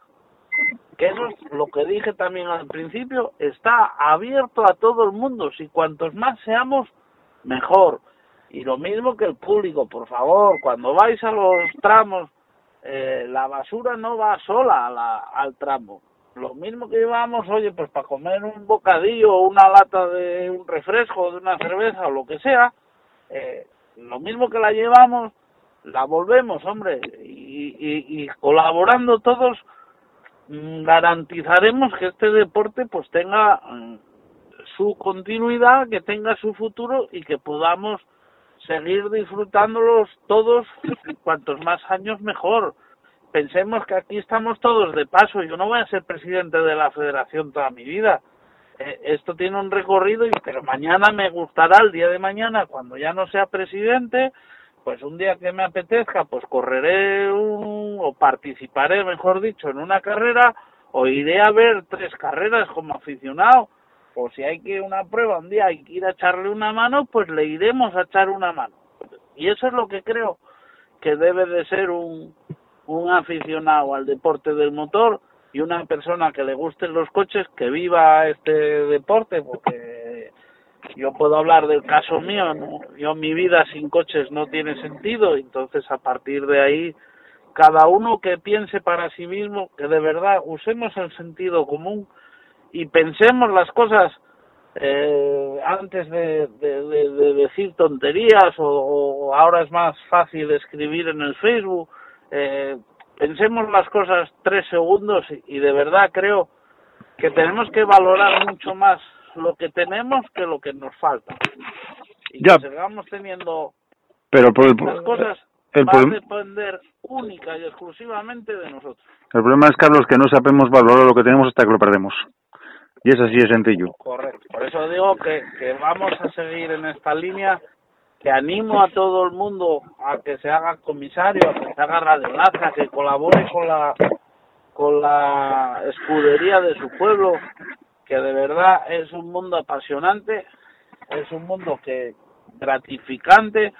Que eso es lo que dije también al principio, está abierto a todo el mundo. Si cuantos más seamos, mejor. Y lo mismo que el público, por favor, cuando vais a los tramos, eh, la basura no va sola al tramo. Lo mismo que llevamos, oye, pues para comer un bocadillo o una lata de un refresco, de una cerveza o lo que sea, eh, lo mismo que la llevamos, la volvemos, hombre, y, y, y colaborando todos mm, garantizaremos que este deporte pues tenga mm, su continuidad, que tenga su futuro y que podamos seguir disfrutándolos todos cuantos más años mejor. Pensemos que aquí estamos todos de paso. Yo no voy a ser presidente de la federación toda mi vida. Eh, esto tiene un recorrido, y pero mañana me gustará el día de mañana, cuando ya no sea presidente, pues un día que me apetezca, pues correré un, o participaré, mejor dicho, en una carrera o iré a ver tres carreras como aficionado o si hay que una prueba un día hay que ir a echarle una mano, pues le iremos a echar una mano. Y eso es lo que creo que debe de ser un, un aficionado al deporte del motor y una persona que le gusten los coches que viva este deporte, porque yo puedo hablar del caso mío, ¿no? yo mi vida sin coches no tiene sentido, entonces a partir de ahí cada uno que piense para sí mismo, que de verdad usemos el sentido común y pensemos las cosas eh, antes de, de, de, de decir tonterías o, ahora es más fácil escribir en el Facebook. Eh, pensemos las cosas tres segundos y, y, de verdad creo que tenemos que valorar mucho más lo que tenemos que lo que nos falta. Y ya. que sigamos teniendo Pero por el, Las cosas el, van a problema- depender única y exclusivamente de nosotros. el problema es, Carlos, que no sabemos valorar lo que tenemos hasta que lo perdemos. Y es así de sencillo. Correcto. Por eso digo que, que vamos a seguir en esta línea, que animo a todo el mundo a que se haga comisario, a que se haga radioenlace, a que colabore con la con la escudería de su pueblo, que de verdad es un mundo apasionante, es un mundo que gratificante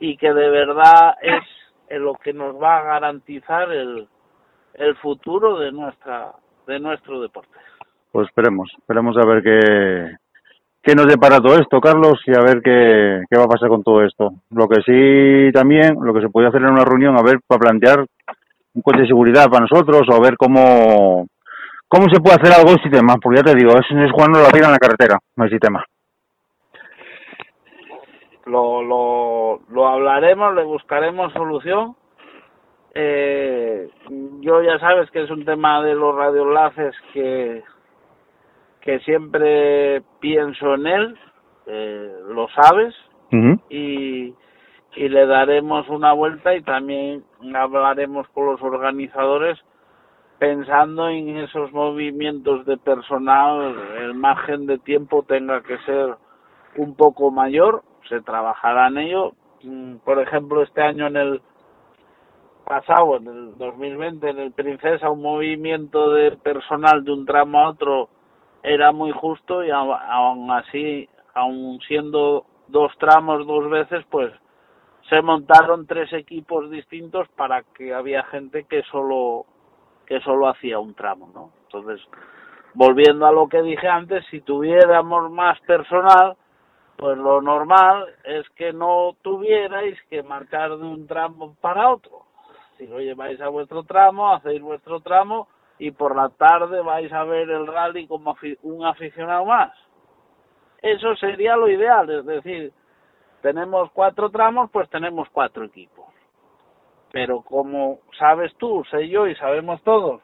y que de verdad es lo que nos va a garantizar el, el futuro de nuestra de nuestro deporte. Pues esperemos, esperemos a ver qué, qué nos depara todo esto, Carlos, y a ver qué, qué va a pasar con todo esto. Lo que sí también, lo que se puede hacer en una reunión, a ver, para plantear un coche de seguridad para nosotros, o a ver cómo, cómo se puede hacer algo sin tema, porque ya te digo, es, es jugando la vida en la carretera, no hay sistema. lo, lo, lo hablaremos, le buscaremos solución. Eh, yo ya sabes que es un tema de los radioenlaces que, que siempre pienso en él, eh, lo sabes, y, y le daremos una vuelta y también hablaremos con los organizadores pensando en esos movimientos de personal, el margen de tiempo tenga que ser un poco mayor, se trabajará en ello. Mm, Por ejemplo, este año en el pasado, en el 2020, en el Princesa, un movimiento de personal de un tramo a otro era muy justo y aún así, aún siendo dos tramos dos veces, pues se montaron tres equipos distintos para que había gente que solo que solo hacía un tramo, ¿no? Entonces, volviendo a lo que dije antes, si tuviéramos más personal, pues lo normal es que no tuvierais que marchar de un tramo para otro. Si lo lleváis a vuestro tramo, hacéis vuestro tramo y por la tarde vais a ver el rally como un aficionado más. Eso sería lo ideal, es decir, tenemos cuatro tramos, pues tenemos cuatro equipos. Pero como sabes tú, sé yo y sabemos todos,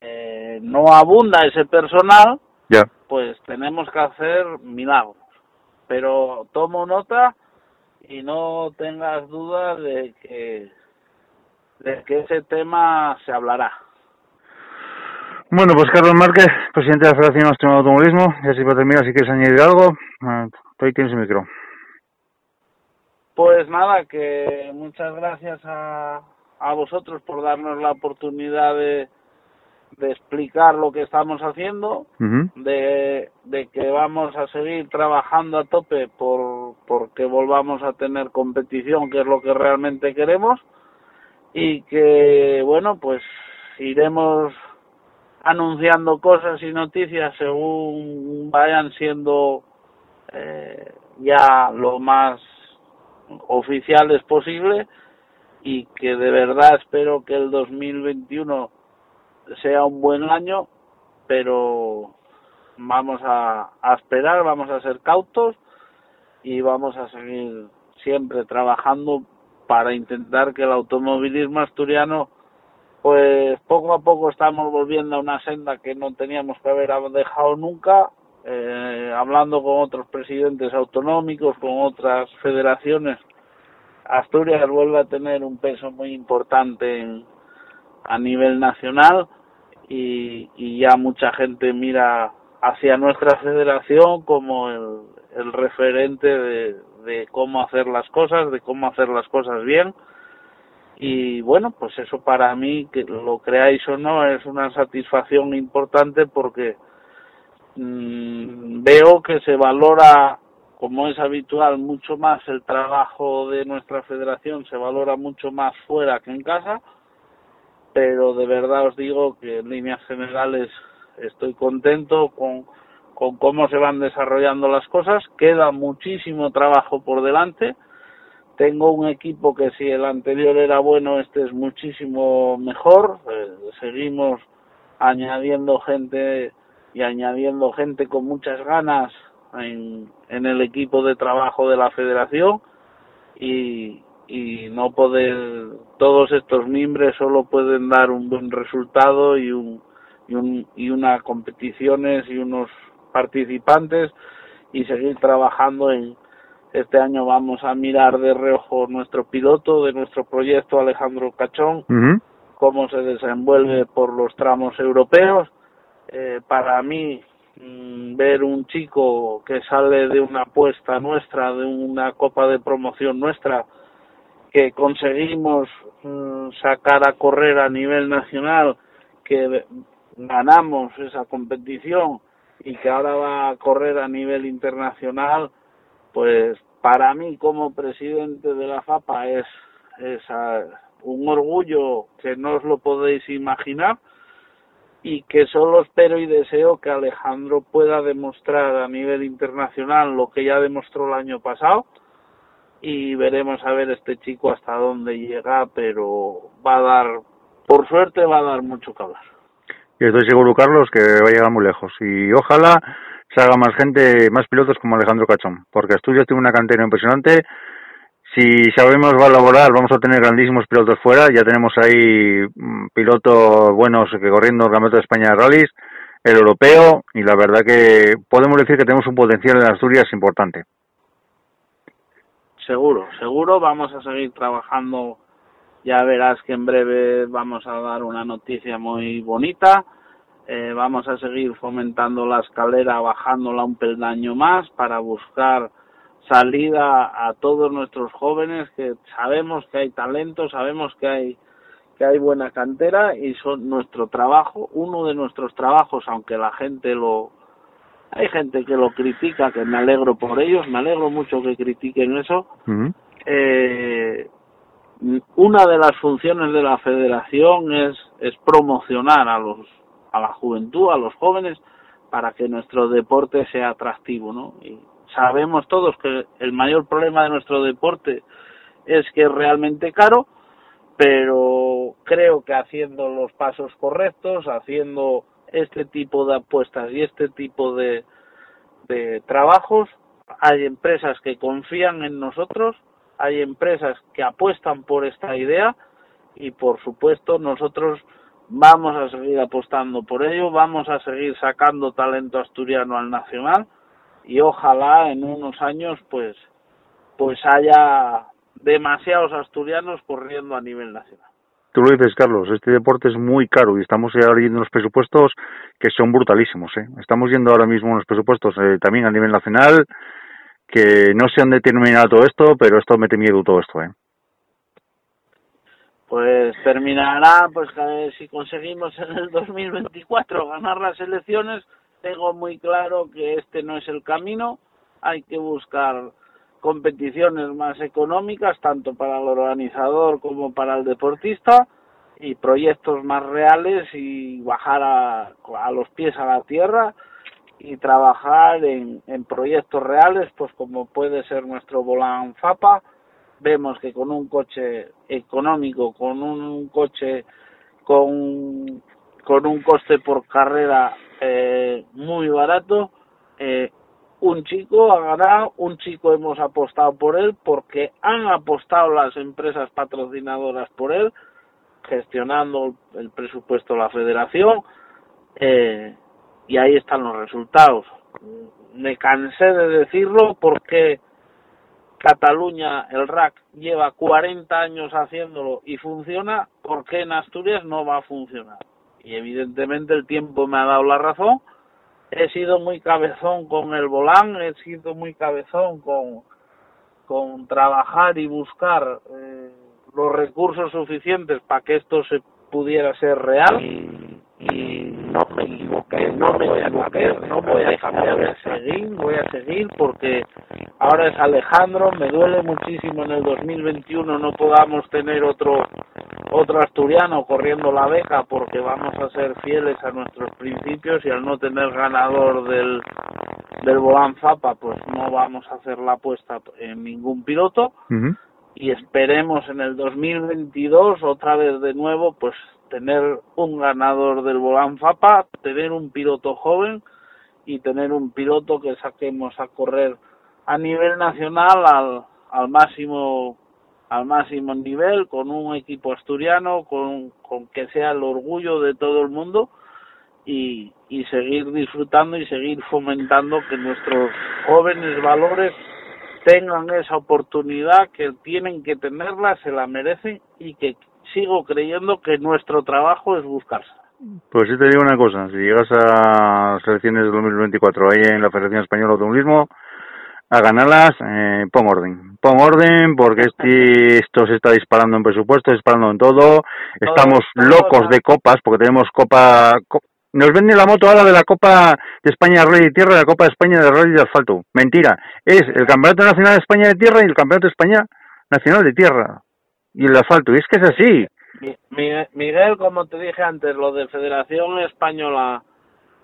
eh, no abunda ese personal, pues tenemos que hacer milagros. Pero tomo nota y no tengas dudas de que de que ese tema se hablará. Bueno, pues Carlos Márquez, presidente de la Federación Nacional de Automovilismo, y así para terminar, si quieres añadir algo, eh, ahí tienes el micro. Pues nada, que muchas gracias a, a vosotros por darnos la oportunidad de, de explicar lo que estamos haciendo, de, de que vamos a seguir trabajando a tope por porque volvamos a tener competición, que es lo que realmente queremos, y que, bueno, pues iremos anunciando cosas y noticias según vayan siendo eh, ya lo más oficiales posible y que de verdad espero que el 2021 sea un buen año, pero vamos a, a esperar, vamos a ser cautos y vamos a seguir siempre trabajando para intentar que el automovilismo asturiano pues poco a poco estamos volviendo a una senda que no teníamos que haber dejado nunca, eh, hablando con otros presidentes autonómicos, con otras federaciones. Asturias vuelve a tener un peso muy importante a nivel nacional y, y ya mucha gente mira hacia nuestra federación como el, referente de cómo hacer las cosas, de cómo hacer las cosas bien y bueno, pues eso para mí, que lo creáis o no, es una satisfacción importante porque mm, veo que se valora, como es habitual, mucho más el trabajo de nuestra federación, se valora mucho más fuera que en casa, pero de verdad os digo que en líneas generales estoy contento con, con cómo se van desarrollando las cosas, queda muchísimo trabajo por delante, tengo un equipo que si el anterior era bueno, este es muchísimo mejor. Eh, seguimos añadiendo gente y añadiendo gente con muchas ganas en, en el equipo de trabajo de la federación y, y no poder todos estos miembros solo pueden dar un buen resultado y un y un y unas competiciones y unos participantes y seguir trabajando en Este año vamos a mirar de reojo nuestro piloto de nuestro proyecto, Alejandro Cachón, cómo se desenvuelve por los tramos europeos. Eh, para mí, mm, ver un chico que sale de una apuesta nuestra, de una copa de promoción nuestra, que conseguimos mm, sacar a correr a nivel nacional, que ganamos esa competición y que ahora va a correr a nivel internacional, pues para mí como presidente de la FAPA es, ah, un orgullo que no os lo podéis imaginar y que solo espero y deseo que Alejandro pueda demostrar a nivel internacional lo que ya demostró el año pasado y veremos a ver este chico hasta dónde llega, pero va a dar, por suerte va a dar mucho que hablar. Y estoy seguro, Carlos, que va a llegar muy lejos. Y ojalá se haga más gente, más pilotos como Alejandro Cachón, porque Asturias tiene una cantera impresionante. Si sabemos valorar, vamos a tener grandísimos pilotos fuera. Ya tenemos ahí mm, pilotos buenos que corriendo el Campeonato de España de Rallys, el europeo, y la verdad que podemos decir que tenemos un potencial en Asturias importante. Seguro, seguro vamos a seguir trabajando. Ya verás que en breve vamos a dar una noticia muy bonita. Eh, vamos a seguir fomentando la escalera, bajándola un peldaño más para buscar salida a todos nuestros jóvenes que sabemos que hay talento, sabemos que hay que hay buena cantera y son nuestro trabajo, uno de nuestros trabajos, aunque la gente lo hay gente que lo critica, que me alegro por ellos, me alegro mucho que critiquen eso. Eh, una de las funciones de la federación es, es promocionar a los a la juventud, a los jóvenes, para que nuestro deporte sea atractivo, ¿no? Y sabemos todos que el mayor problema de nuestro deporte es que es realmente caro, pero creo que haciendo los pasos correctos, haciendo este tipo de apuestas y este tipo de, de trabajos, hay empresas que confían en nosotros, hay empresas que apuestan por esta idea y por supuesto nosotros vamos a seguir apostando por ello, vamos a seguir sacando talento asturiano al nacional y ojalá en unos años pues pues haya demasiados asturianos corriendo a nivel nacional. Tú lo dices, Carlos, este deporte es muy caro y estamos ahora viendo unos presupuestos que son brutalísimos. ¿eh? Estamos viendo ahora mismo unos presupuestos eh, también a nivel nacional que no sé dónde terminará todo esto, pero esto mete miedo todo esto. ¿eh? Pues terminará, pues que si conseguimos en el 2024 ganar las elecciones, tengo muy claro que este no es el camino, hay que buscar competiciones más económicas, tanto para el organizador como para el deportista, y proyectos más reales y bajar a, a los pies a la tierra y trabajar en, proyectos reales, pues como puede ser nuestro Volán FAPA, vemos que con un coche económico, con un coche con, un coste por carrera eh, muy barato, eh, un chico ha ganado, un chico hemos apostado por él porque han apostado las empresas patrocinadoras por él, gestionando el presupuesto de la federación, eh, y ahí están los resultados. Me cansé de decirlo porque Cataluña, el RAC, lleva 40 años haciéndolo y funciona, ¿por qué en Asturias no va a funcionar? Y evidentemente el tiempo me ha dado la razón. He sido muy cabezón con el volán, he sido muy cabezón con, con trabajar y buscar eh, los recursos suficientes para que esto se pudiera ser real. No me equivoqué, no me equivoqué, no voy a cambiar de seguir, voy a seguir porque ahora es Alejandro, me duele muchísimo en el 2021 no podamos tener otro otro asturiano corriendo la beca porque vamos a ser fieles a nuestros principios y al no tener ganador del del Volán Zapa pues no vamos a hacer la apuesta en ningún piloto. Y esperemos en el 2022 otra vez de nuevo pues tener un ganador del Volán Fapa, tener un piloto joven y tener un piloto que saquemos a correr a nivel nacional al, al máximo al máximo nivel con un equipo asturiano con, con que sea el orgullo de todo el mundo y, y seguir disfrutando y seguir fomentando que nuestros jóvenes valores tengan esa oportunidad, que tienen que tenerla, se la merecen y que sigo creyendo que nuestro trabajo es buscarse. Pues sí te digo una cosa, si llegas a las elecciones de 2024 ahí en la Federación Española de Automovilismo, a ganarlas, eh, pon orden. Pon orden porque este, esto se está disparando en presupuesto, disparando en todo. Estamos locos de copas porque tenemos copa... co- nos vende la moto ahora de la Copa de España de Rally de Tierra y la Copa de España de Rally de Asfalto. Mentira. Es el Campeonato Nacional de España de Tierra y el Campeonato de España Nacional de Tierra. Y el asfalto. Y es que es así. Mi- Mi- Miguel, como te dije antes, lo de Federación Española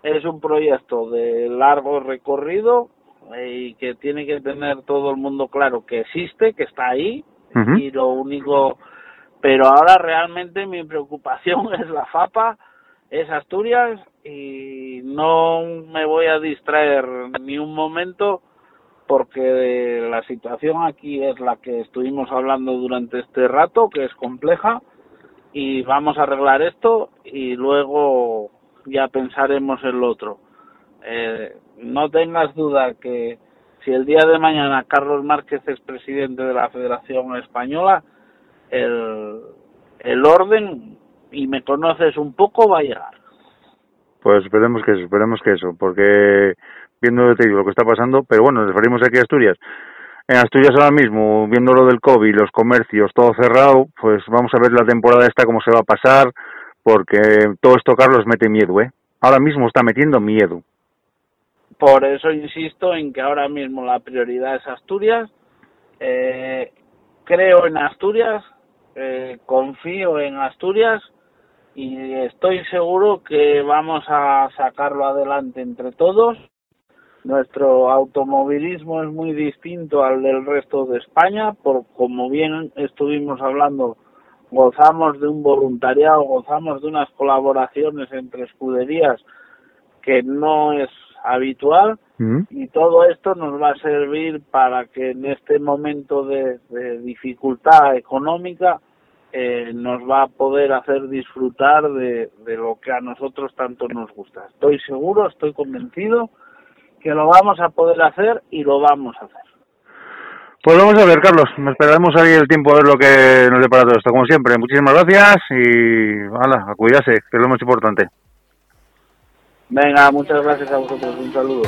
es un proyecto de largo recorrido eh, y que tiene que tener todo el mundo claro que existe, que está ahí y lo único, pero ahora realmente mi preocupación es la FAPA, es Asturias y no me voy a distraer ni un momento porque la situación aquí es la que estuvimos hablando durante este rato, que es compleja y vamos a arreglar esto y luego ya pensaremos en lo otro. Eh, no tengas duda que si el día de mañana Carlos Márquez es presidente de la Federación Española, el, el orden, y me conoces un poco, va a llegar. Pues esperemos que eso, esperemos que eso, porque viendo te lo que está pasando, pero bueno, nos referimos aquí a Asturias. En Asturias ahora mismo, viendo lo del COVID, los comercios, todo cerrado, pues vamos a ver la temporada esta cómo se va a pasar, porque todo esto, Carlos, mete miedo, ¿eh? Ahora mismo está metiendo miedo. Por eso insisto en que ahora mismo la prioridad es Asturias. Eh, creo en Asturias, eh, confío en Asturias y estoy seguro que vamos a sacarlo adelante entre todos. Nuestro automovilismo es muy distinto al del resto de España, por como bien estuvimos hablando, gozamos de un voluntariado, gozamos de unas colaboraciones entre escuderías que no es habitual ¿Mm? y todo esto nos va a servir para que en este momento de, de dificultad económica eh, nos va a poder hacer disfrutar de, de lo que a nosotros tanto nos gusta. Estoy seguro, estoy convencido que lo vamos a poder hacer y lo vamos a hacer. Pues vamos a ver, Carlos, esperaremos ahí el tiempo a ver lo que nos depara todo esto. Como siempre, muchísimas gracias y ala, a cuidarse, que es lo más importante. Venga, muchas gracias a vosotros, un saludo.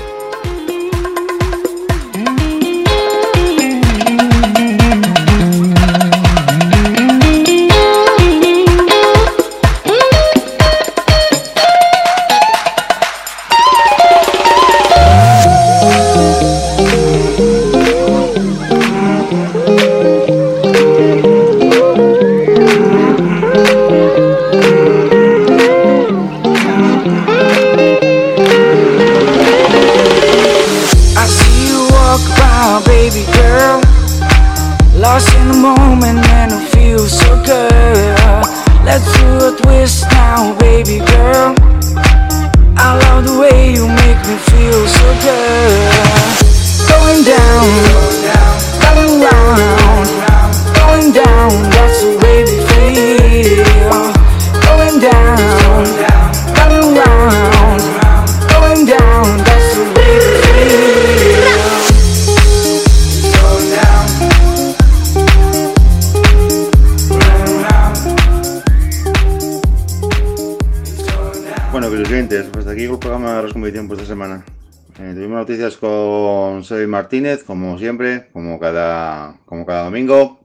Noticias con Sebi Martínez, como siempre, como cada, como cada domingo,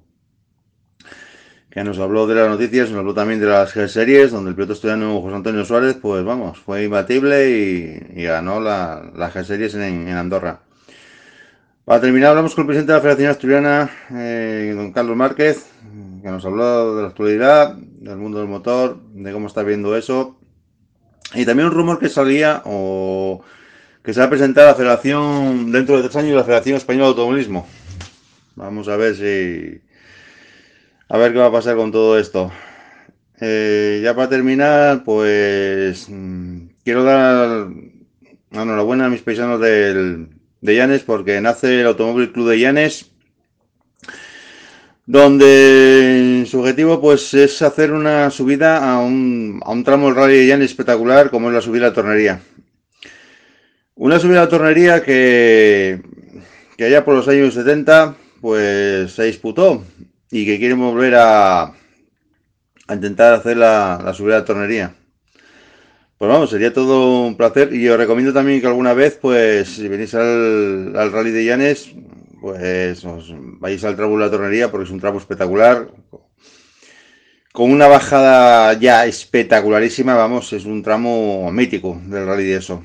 que nos habló de las noticias, nos habló también de las G-Series, donde el piloto estudiano José Antonio Suárez, pues vamos, fue imbatible y, ganó la, la G-Series en, en Andorra. Para terminar, hablamos con el presidente de la Federación Asturiana, eh, don Carlos Márquez, que nos habló de la actualidad, del mundo del motor, de cómo está viendo eso, y también un rumor que salía o que se va a presentar la Federación dentro de tres años la Federación Española de Automovilismo. Vamos a ver si a ver qué va a pasar con todo esto. Eh, ya para terminar, pues mm, quiero dar enhorabuena a mis paisanos del, de Llanes porque nace el Automóvil Club de Llanes donde su objetivo pues es hacer una subida a un, a un tramo del rally de Llanes espectacular como es la subida a la tornería. Una subida a tornería que, que allá por los años 70 pues se disputó y que quieren volver a, a intentar hacer la, la subida de tornería. Pues vamos, sería todo un placer y os recomiendo también que alguna vez, pues si venís al, al Rally de Llanes, pues os vayáis al tramo de la tornería porque es un tramo espectacular, con una bajada ya espectacularísima, vamos, es un tramo mítico del Rally de eso.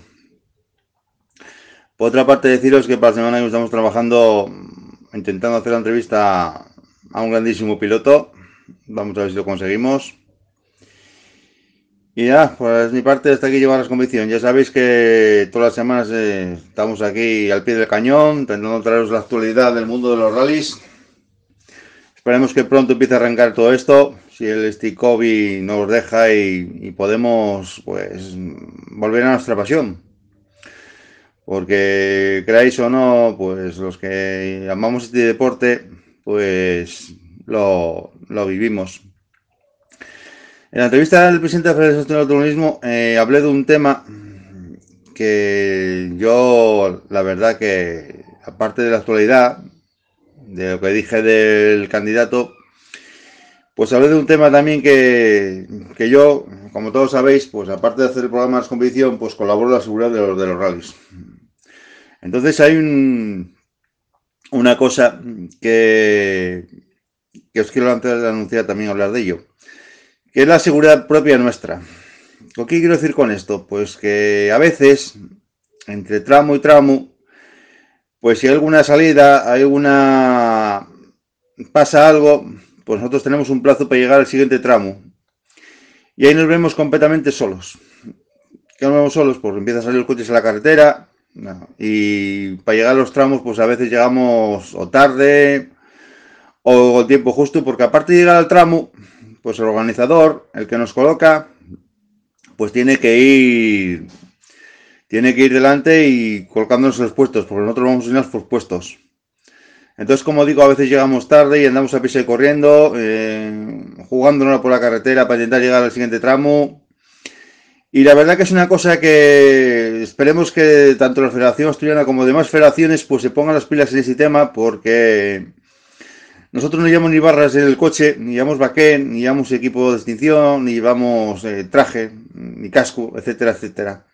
Por otra parte, deciros que para la semana que estamos trabajando, intentando hacer la entrevista a un grandísimo piloto. Vamos a ver si lo conseguimos. Y ya, pues mi parte hasta aquí llevar las convicción. Ya sabéis que todas las semanas eh, estamos aquí al pie del cañón, intentando traeros la actualidad del mundo de los rallies. Esperemos que pronto empiece a arrancar todo esto, si el Stick nos deja y, y, podemos pues volver a nuestra pasión. Porque creáis o no, pues los que amamos este deporte, pues lo, lo vivimos. En la entrevista del presidente de la Federación del Automovilismo eh, hablé de un tema que yo, la verdad que, aparte de la actualidad, de lo que dije del candidato, pues hablé de un tema también que, que yo, como todos sabéis, pues aparte de hacer el programa de competición, pues colaboro en la seguridad de los, de los rallies. Entonces hay un, una cosa que, os quiero antes de anunciar también hablar de ello que es la seguridad propia nuestra. ¿Qué quiero decir con esto? Pues que a veces, entre tramo y tramo, pues si hay alguna salida, hay alguna... pasa algo, pues nosotros tenemos un plazo para llegar al siguiente tramo. Y ahí nos vemos completamente solos. ¿Qué nos vemos solos? Pues empieza a salir los coches a la carretera y para llegar a los tramos, pues a veces llegamos o tarde o con tiempo justo, porque aparte de llegar al tramo, pues el organizador, el que nos coloca, pues tiene que ir, tiene que ir delante y colocándonos los puestos, porque nosotros vamos a irnos por puestos. Entonces, como digo, a veces llegamos tarde y andamos a pisa corriendo, eh, jugándonos por la carretera para intentar llegar al siguiente tramo. Y la verdad que es una cosa que esperemos que tanto la Federación Asturiana como demás federaciones pues se pongan las pilas en ese tema porque nosotros no llevamos ni barras en el coche, ni llevamos baquén, ni llevamos equipo de extinción, ni llevamos eh, traje, ni casco, etcétera, etcétera.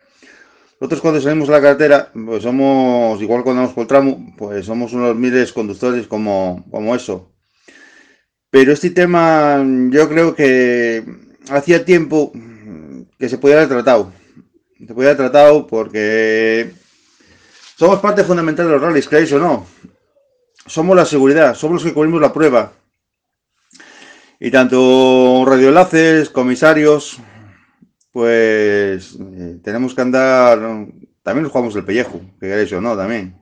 Nosotros cuando salimos a la carretera, pues somos, igual cuando vamos por el tramo, pues somos unos miles conductores como, como eso. Pero este tema yo creo que hacía tiempo que se podía haber tratado. Se podía haber tratado porque somos parte fundamental de los rallies, ¿creéis o no? somos la seguridad, somos los que cubrimos la prueba. Y tanto radioenlaces, comisarios, pues eh, tenemos que andar, también nos jugamos el pellejo, que queréis o no, también.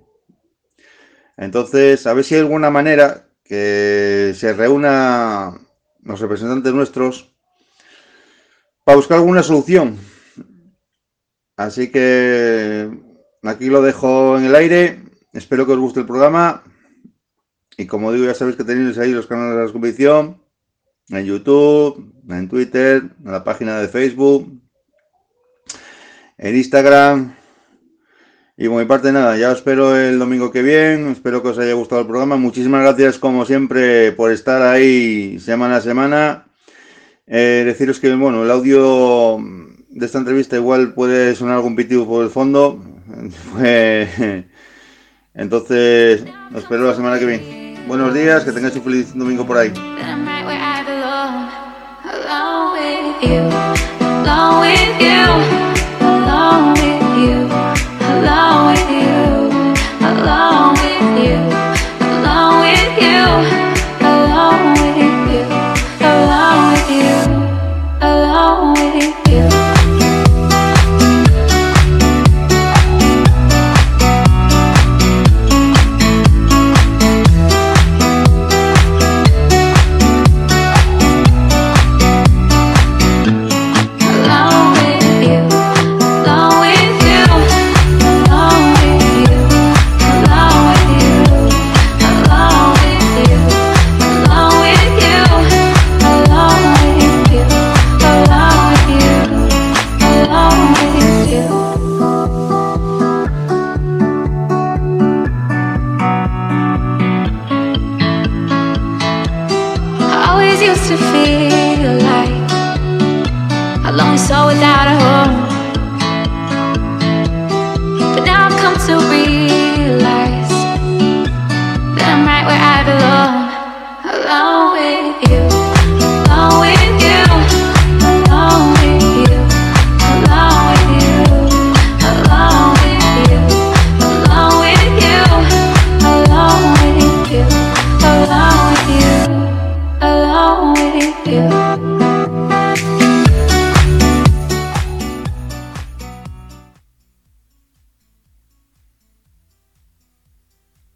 Entonces, a ver si hay alguna manera que se reúna los representantes nuestros para buscar alguna solución. Así que aquí lo dejo en el aire. Espero que os guste el programa. Y como digo, ya sabéis que tenéis ahí los canales de la competición, en YouTube, en Twitter, en la página de Facebook, en Instagram. Y por mi parte nada, ya os espero el domingo que viene, espero que os haya gustado el programa. Muchísimas gracias como siempre por estar ahí semana a semana. Eh, deciros que, bueno, el audio de esta entrevista igual puede sonar algún pitido por el fondo. Pues, entonces, os espero la semana que viene. Buenos días, que tengáis un feliz domingo por ahí.